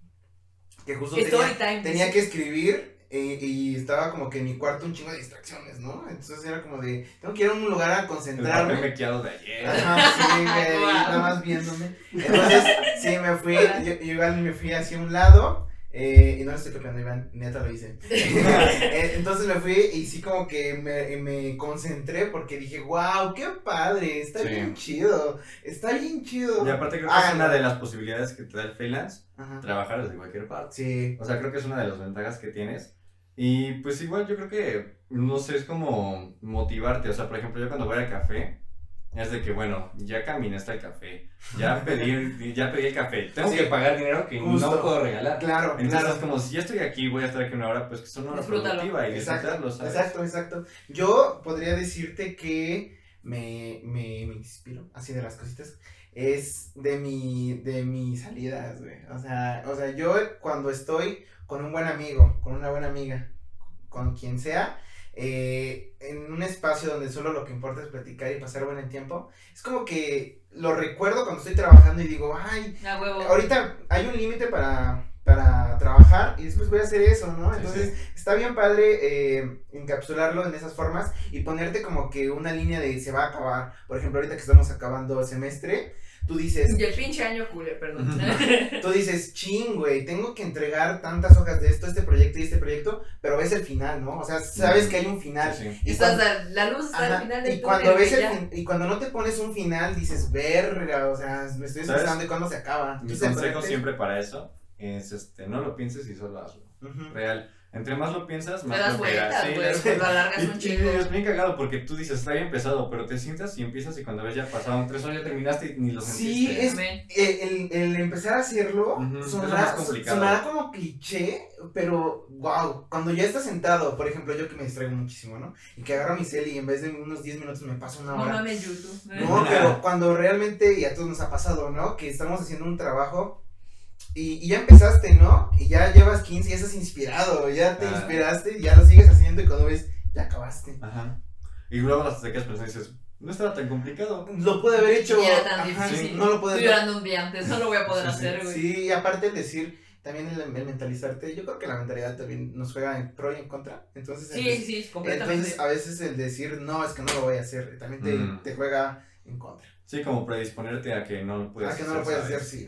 que justo tenía, tenía que escribir eh, y estaba como que en mi cuarto un chingo de distracciones, ¿no? Entonces era como de, tengo que ir a un lugar a concentrarme. El mequeado de ayer. Ajá, sí, güey, nada más viéndome. Entonces, sí, me fui, yo, igual me fui hacia un lado. Eh, y no lo estoy copiando, Iván, neta lo hice. Eh, entonces me fui y sí como que me, me concentré porque dije, wow, qué padre, está bien chido, está bien chido. Y aparte creo que es una de las posibilidades que te da el freelance, trabajar desde cualquier parte. Sí. O sea, creo que es una de las ventajas que tienes. Y pues igual yo creo que, no sé, es como motivarte. O sea, por ejemplo, yo cuando voy al café, es de que, bueno, ya caminé hasta el café, ya pedí, ya pedí el café, tengo que pagar dinero que no puedo regalar. Claro, Entonces es como, si ya estoy aquí, voy a estar aquí una hora, pues que son una hora productiva y exacto, ¿sabes? Exacto, exacto. Yo podría decirte que me, me, me inspiro, así de las cositas, es de mi, de mis salidas, güey. O sea, o sea, yo cuando estoy con un buen amigo, con una buena amiga, con quien sea, eh, en un espacio donde solo lo que importa es platicar y pasar buen tiempo, es como que lo recuerdo cuando estoy trabajando y digo, ay, ahorita hay un límite para, para trabajar y después voy a hacer eso, ¿no? Entonces está bien padre eh, encapsularlo en esas formas y ponerte como que una línea de se va a acabar. Por ejemplo, ahorita que estamos acabando el semestre, tú dices... Y el pinche año cule, perdón. tú dices, ching, güey, tengo que entregar tantas hojas de esto, este proyecto y este proyecto, pero ves el final, ¿no? O sea, sabes que hay un final. Y, cuando, la, luz está al final del y cuando ves el Y cuando no te pones un final, dices, verga, o sea, me estoy pensando de cuándo se acaba. Mi consejo siempre para eso es, este, no lo pienses y solo hazlo. Real entre más lo piensas, más te das vueltas, sí, pues, lo alargas un chingo. es bien cagado porque tú dices, está bien pesado, pero te sientas y empiezas y cuando ves ya pasaron tres horas ya terminaste y ni lo sentiste. Sí, es, el, el, empezar a hacerlo sonará, sonará, como cliché, pero wow, cuando ya estás sentado, por ejemplo, yo que me distraigo muchísimo, ¿no? Y que agarro mi cel y en vez de unos 10 minutos me paso una hora. No mames, YouTube. No, pero cuando realmente, y a todos nos ha pasado, ¿no? Que estamos haciendo un trabajo y, ya empezaste, ¿no? Y ya llevas 15 y ya estás inspirado, ya te inspiraste, ya lo sigues haciendo y cuando ves, ya acabaste. Ajá. Y luego las quedas pensando y dices, no estaba tan complicado. Lo pude haber hecho. era tan difícil. no lo pude Estoy llorando un día antes, no lo voy a poder hacer, güey. Sí, y aparte el decir, también el, mentalizarte, yo creo que la mentalidad también nos juega en pro y en contra. Entonces, sí, sí, completamente. Entonces, a veces el decir, no, es que no lo voy a hacer, también te, mm. te juega en contra. Sí, como predisponerte a que no lo puedes hacer. A que no lo puedes hacer, sí.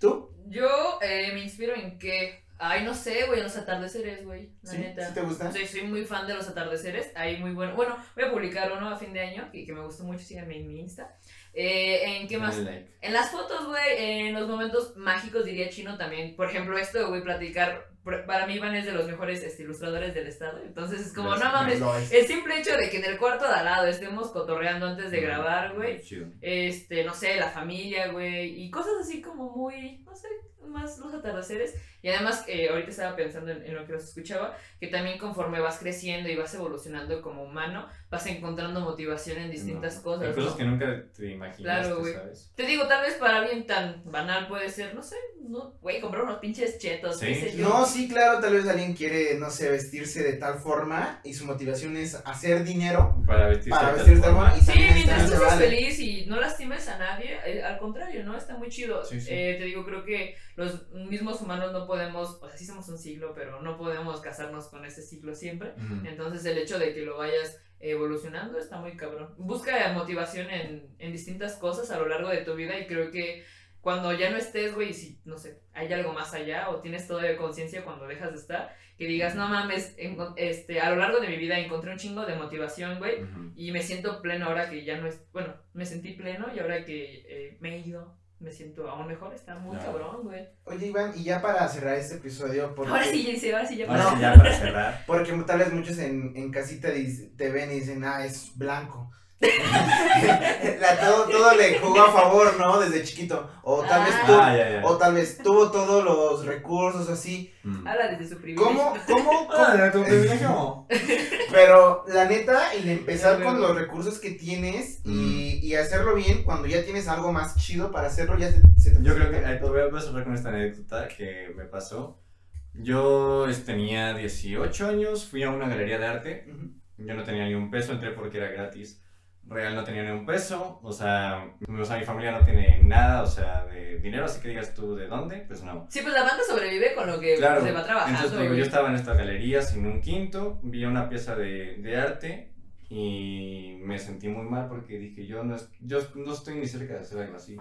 ¿Tú? Yo eh, me inspiro en que. Ay, no sé, güey, en los atardeceres, güey. La ¿Sí? neta. ¿Sí te gusta? Sí, soy muy fan de los atardeceres. Ahí muy bueno. Bueno, voy a publicar uno a fin de año y que me gustó mucho. Síganme en mi Insta. Eh, ¿En qué más? En las fotos, güey, en los momentos mágicos, diría Chino también. Por ejemplo, esto, voy a platicar para mí Iván es de los mejores este, ilustradores del estado. Entonces es como, no mames, el simple hecho de que en el cuarto de al lado estemos cotorreando antes de grabar, güey. Este, no sé, la familia, güey. Y cosas así como muy, no sé, más los atardeceres. Y además, eh, ahorita estaba pensando en, lo que los escuchaba, que también conforme vas creciendo y vas evolucionando como humano, vas encontrando motivación en distintas cosas. Hay cosas que nunca te imaginaste, claro, güey. Te digo, tal vez para alguien tan banal puede ser, no sé, no, güey, comprar unos pinches chetos. ¿Sí? No, sí, claro, tal vez alguien quiere, no sé, vestirse de tal forma y su motivación es hacer dinero para vestirse, para vestirse de tal forma. Y sí, mientras tú seas feliz y no lastimes a nadie, eh, al contrario, ¿no? Está muy chido. Eh, te digo, creo que los mismos humanos no podemos, o sea, sí somos un siglo, pero no podemos casarnos con ese ciclo siempre. Entonces el hecho de que lo vayas evolucionando está muy cabrón. Busca motivación en, en distintas cosas a lo largo de tu vida y creo que cuando ya no estés, güey, si, no sé, hay algo más allá o tienes todavía conciencia cuando dejas de estar, que digas, no mames, este, a lo largo de mi vida encontré un chingo de motivación, güey, y me siento pleno ahora que ya no es, bueno, me sentí pleno y ahora que eh, me he ido me siento aún mejor, está muy cabrón, güey. Oye, Iván, y ya para cerrar este episodio. Porque... Ahora sí, sí, ahora sí, ya para, ya para cerrar. Porque tal vez muchos en, en casita te ven y dicen, ah, es blanco. la, todo, todo le jugó a favor, ¿no? Desde chiquito. O tal vez ah. o tal vez tuvo todos los recursos así. Mm. Habla desde su privilegio. ¿Cómo? ¿Cómo? cómo? tu privilegio. Pero la neta, el empezar con los recursos que tienes y, mm. y, hacerlo bien cuando ya tienes algo más chido para hacerlo, ya se, te Yo creo que ahí voy a cerrar con esta anécdota que me pasó. Yo tenía 18 años, fui a una galería de arte. Yo no tenía ni un peso, entré porque era gratis real no tenía ni un peso, o sea, o sea, mi familia no tiene nada, o sea, de dinero, así que digas tú de dónde, pues no. Sí, pues la banda sobrevive con lo que Claro, se va trabajando. entonces digo, yo estaba en esta galería sin un quinto, vi una pieza de, de arte y me sentí muy mal porque dije, yo no, es- yo no estoy ni cerca de hacer algo así.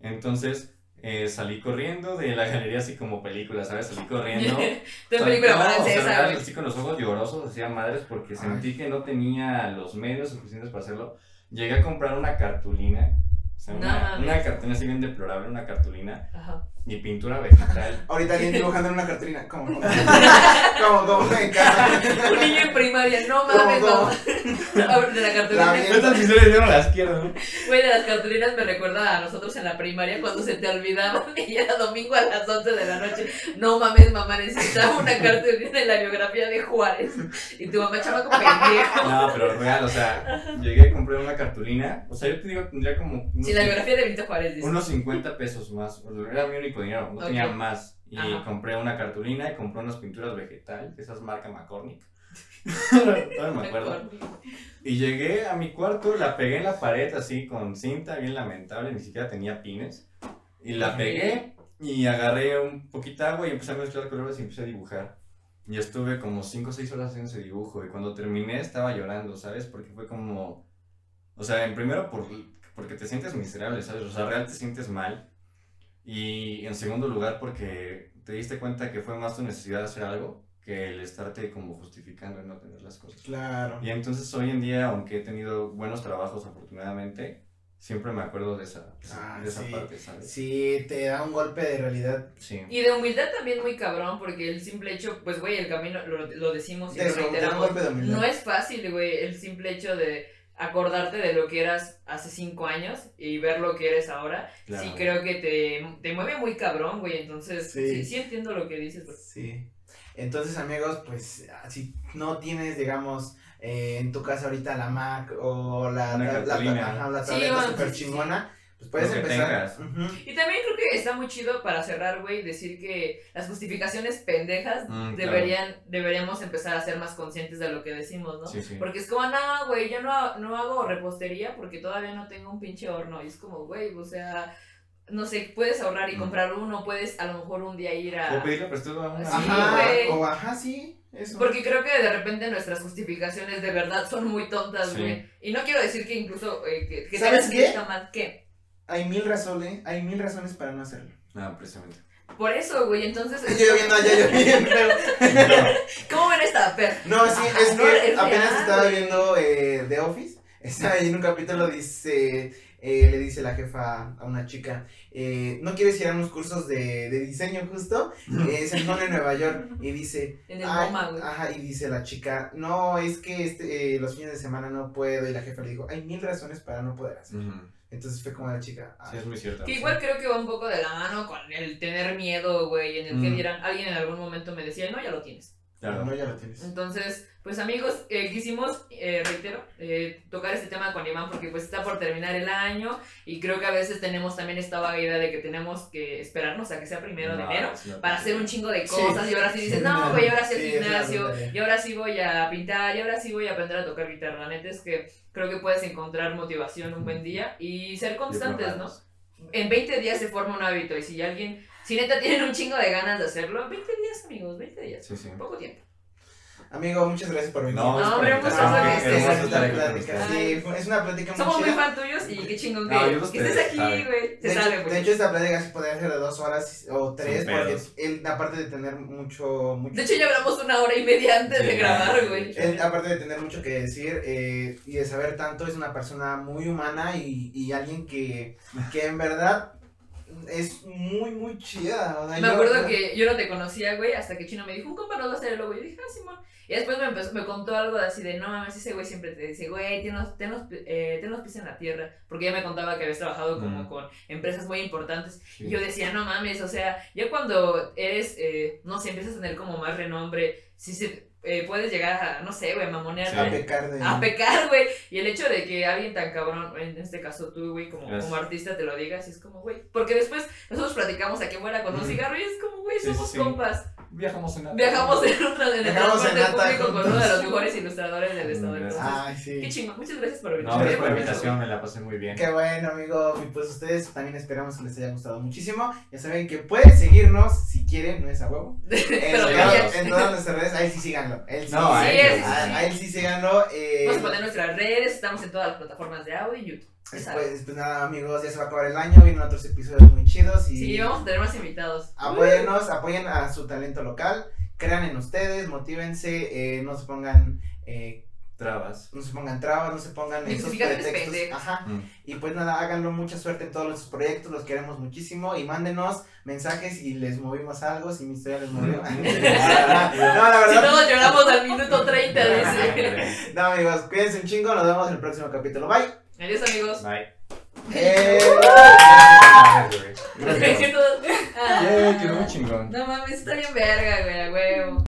Entonces eh, salí corriendo de la galería así como película, ¿sabes? Salí corriendo. De película no, o sea, francesa, así con los ojos llorosos, hacía madres porque Ay. sentí que no tenía los medios suficientes para hacerlo. Llegué a comprar una cartulina, sea, No una, una cartulina así bien deplorable, una cartulina Ajá. y pintura vegetal. Ahorita alguien dibujando en una cartulina. ¿Cómo? ¿Cómo? ¿Cómo? ¿Cómo? En casa. Un niño en primaria, no mames, ¿Cómo? mamá. A ver, De la La cartulina. Estas historias yo no las quiero, ¿no? Güey, de las cartulinas me recuerda a nosotros en la primaria cuando se te olvidaban y era domingo a las 11 de la noche. No mames, mamá, necesitaba una cartulina de la biografía de Juárez. Y tu mamá chamaco pendejo. No, pero real, o sea, llegué a comprar una cartulina, o sea, yo te digo, tendría como Sí, la biografía de Benito Juárez, dice. unos 50 pesos más, era mi único dinero, no tenía más. Y Ajá. compré una cartulina y compré unas pinturas vegetal, de esas marca McCormick. Todavía me acuerdo. Y llegué a mi cuarto, la pegué en la pared así con cinta bien lamentable, ni siquiera tenía pines. Y la pegué y agarré un poquito de agua y empecé a mezclar colores y empecé a dibujar. Y estuve como 5 o 6 horas haciendo ese dibujo y cuando terminé estaba llorando, ¿sabes? Porque fue como... O sea, en primero por, porque te sientes miserable, ¿sabes? O sea, real te sientes mal. Y en segundo lugar porque te diste cuenta que fue más tu necesidad de hacer algo que el estarte como justificando en no tener las cosas. Claro. Y entonces hoy en día, aunque he tenido buenos trabajos afortunadamente, siempre me acuerdo de esa, de esa- Ah, de esa sí. parte, ¿sabes? Sí, te da un golpe de realidad. Sí. Y de humildad también muy cabrón, porque el simple hecho, pues, güey, el camino, lo, lo decimos y De lo reiteramos, no es fácil, güey, el simple hecho de acordarte de lo que eras hace cinco años y ver lo que eres ahora, Claro. sí creo que te, te mueve muy cabrón, güey, entonces Sí. sí, sí entiendo lo que dices, güey. Sí. Entonces, amigos, pues, si no tienes, digamos, eh, en tu casa ahorita la Mac o la, la, la- super sí, sí, chingona, pues puedes Lo que empezar. Y también creo que está muy chido para cerrar, güey, decir que las justificaciones pendejas Mm, claro. deberían, deberíamos empezar a ser más conscientes de lo que decimos, ¿no? Sí, sí. Porque es como, no, güey, yo no, no hago repostería porque todavía no tengo un pinche horno. Y es como, güey, o sea, no sé, puedes ahorrar y Mm. comprar uno, puedes a lo mejor un día ir a... O pedirle prestado a una Sí, Ajá, güey. o ajá, sí, eso. Porque creo que de repente nuestras justificaciones de verdad son muy tontas, Sí. güey. Y no quiero decir que incluso eh, que, que ¿Sabes qué? está mal. ¿Qué? Hay mil razones, hay mil razones para no hacerlo. No, precisamente. Por eso, güey, entonces... Yo viendo allá, yo viendo. ¿Cómo ven esta per? No, sí, Ajá, es no, que es apenas real, estaba güey. viendo eh, The Office. Estaba ahí en un capítulo, dice, eh, le dice la jefa a una chica, eh, ¿no quieres ir a unos cursos de, de diseño justo? Eh, se pone en Nueva York y dice, En el "Ay", güey. ajá, y dice la chica, no, es que este, eh, los fines de semana no puedo. Y la jefa le dijo, hay mil razones para no poder hacer. Ujú. Entonces fue como la chica, Sí, es muy cierto. Que igual creo que va un poco de la mano con el tener miedo, güey, en el que Mm. dirán, alguien en algún momento me decía, no, ya lo tienes. Claro. no, ya lo tienes. Entonces, pues amigos, eh, quisimos, eh, reitero, eh, tocar este tema con Iván porque pues está por terminar el año y creo que a veces tenemos también esta vaga idea de que tenemos que esperarnos a que sea primero de No, enero para hacer un chingo de Sí. cosas y ahora sí dices, Sí, no, güey, ahora sí al gimnasio y ahora sí voy a pintar y ahora sí voy a aprender a tocar guitarra. La neta es que creo que puedes encontrar motivación un buen día y ser constantes, ¿no? En 20 días se forma un hábito y si alguien, si neta tienen un chingo de ganas de hacerlo, 20 días, amigos, 20 días. Sí, sí. Poco tiempo. Amigo, muchas gracias por venir. No, No, ustedes. sí, fue- es una plática muy Somos muy fan tuyos y qué chingón que, No, yo que estés aquí, güey. Se De, sabe, hecho, güey. de hecho, esta plática se podría hacer de dos horas o tres, Sin porque él, aparte de tener mucho, mucho De hecho, ya hablamos una hora y media antes de Sí, grabar, sí. güey. él, aparte de tener mucho que decir eh, y de saber tanto, es una persona muy humana y, y alguien que, que en verdad es muy, muy chida. o sea, Me yo- acuerdo yo- que yo no te conocía, güey, hasta que Chino me dijo, un compa va a hacer el logo. Y yo dije, ah, Simón. Y después me, empezó, me contó algo así de, no mames, ese güey siempre te dice, güey, ten los, ten, los, eh, ten los pies en la tierra. Porque ya me contaba que habías trabajado como Mm. con empresas muy importantes. Sí. Y yo decía, no mames, o sea, ya cuando eres, eh, no sé, empiezas a tener como más renombre, si se, eh, puedes llegar a, no sé, güey, a mamonear. Sí. a pecar de... A pecar, güey. Y el hecho de que alguien tan cabrón, en este caso tú, güey, como, como artista te lo digas, es como, güey. Porque después nosotros platicamos aquí afuera con un cigarro y es como, güey, somos sí, sí. compas. Viajamos en Nata. Viajamos en, otra, en el transporte público con uno de los mejores ilustradores del estado de Ay, sí. Qué chingo. Muchas gracias por venir. No, gracias por la invitación, me la pasé muy bien. Qué bueno, amigo. Y pues ustedes también esperamos que les haya gustado muchísimo. Ya saben que pueden seguirnos si quieren, no es a huevo. Pero en, todas nuestras redes, ahí sí síganlo. Él sí, no, sí, a, él sí síganlo. Eh, Vamos a poner nuestras redes, estamos en todas las plataformas de audio y YouTube. Pues, pues, nada, amigos, ya se va a acabar el año, vienen otros episodios muy chidos. Y sí, vamos a tener más invitados. Apóyennos, apoyen a su talento local, crean en ustedes, motívense, eh, no se pongan eh, trabas. No se pongan trabas, no se pongan esos pretextos. Ajá. Mm. Y pues nada, háganlo mucha suerte en todos los proyectos, los queremos muchísimo y mándenos mensajes y les movimos algo, si mi historia les movió. no, la verdad. Si todos lloramos al minuto 30, dice. no, amigos, cuídense un chingo, nos vemos en el próximo capítulo. Bye. Adiós, amigos. Bye. Eh. Quedó muy chingón. No mames, está bien verga, güey.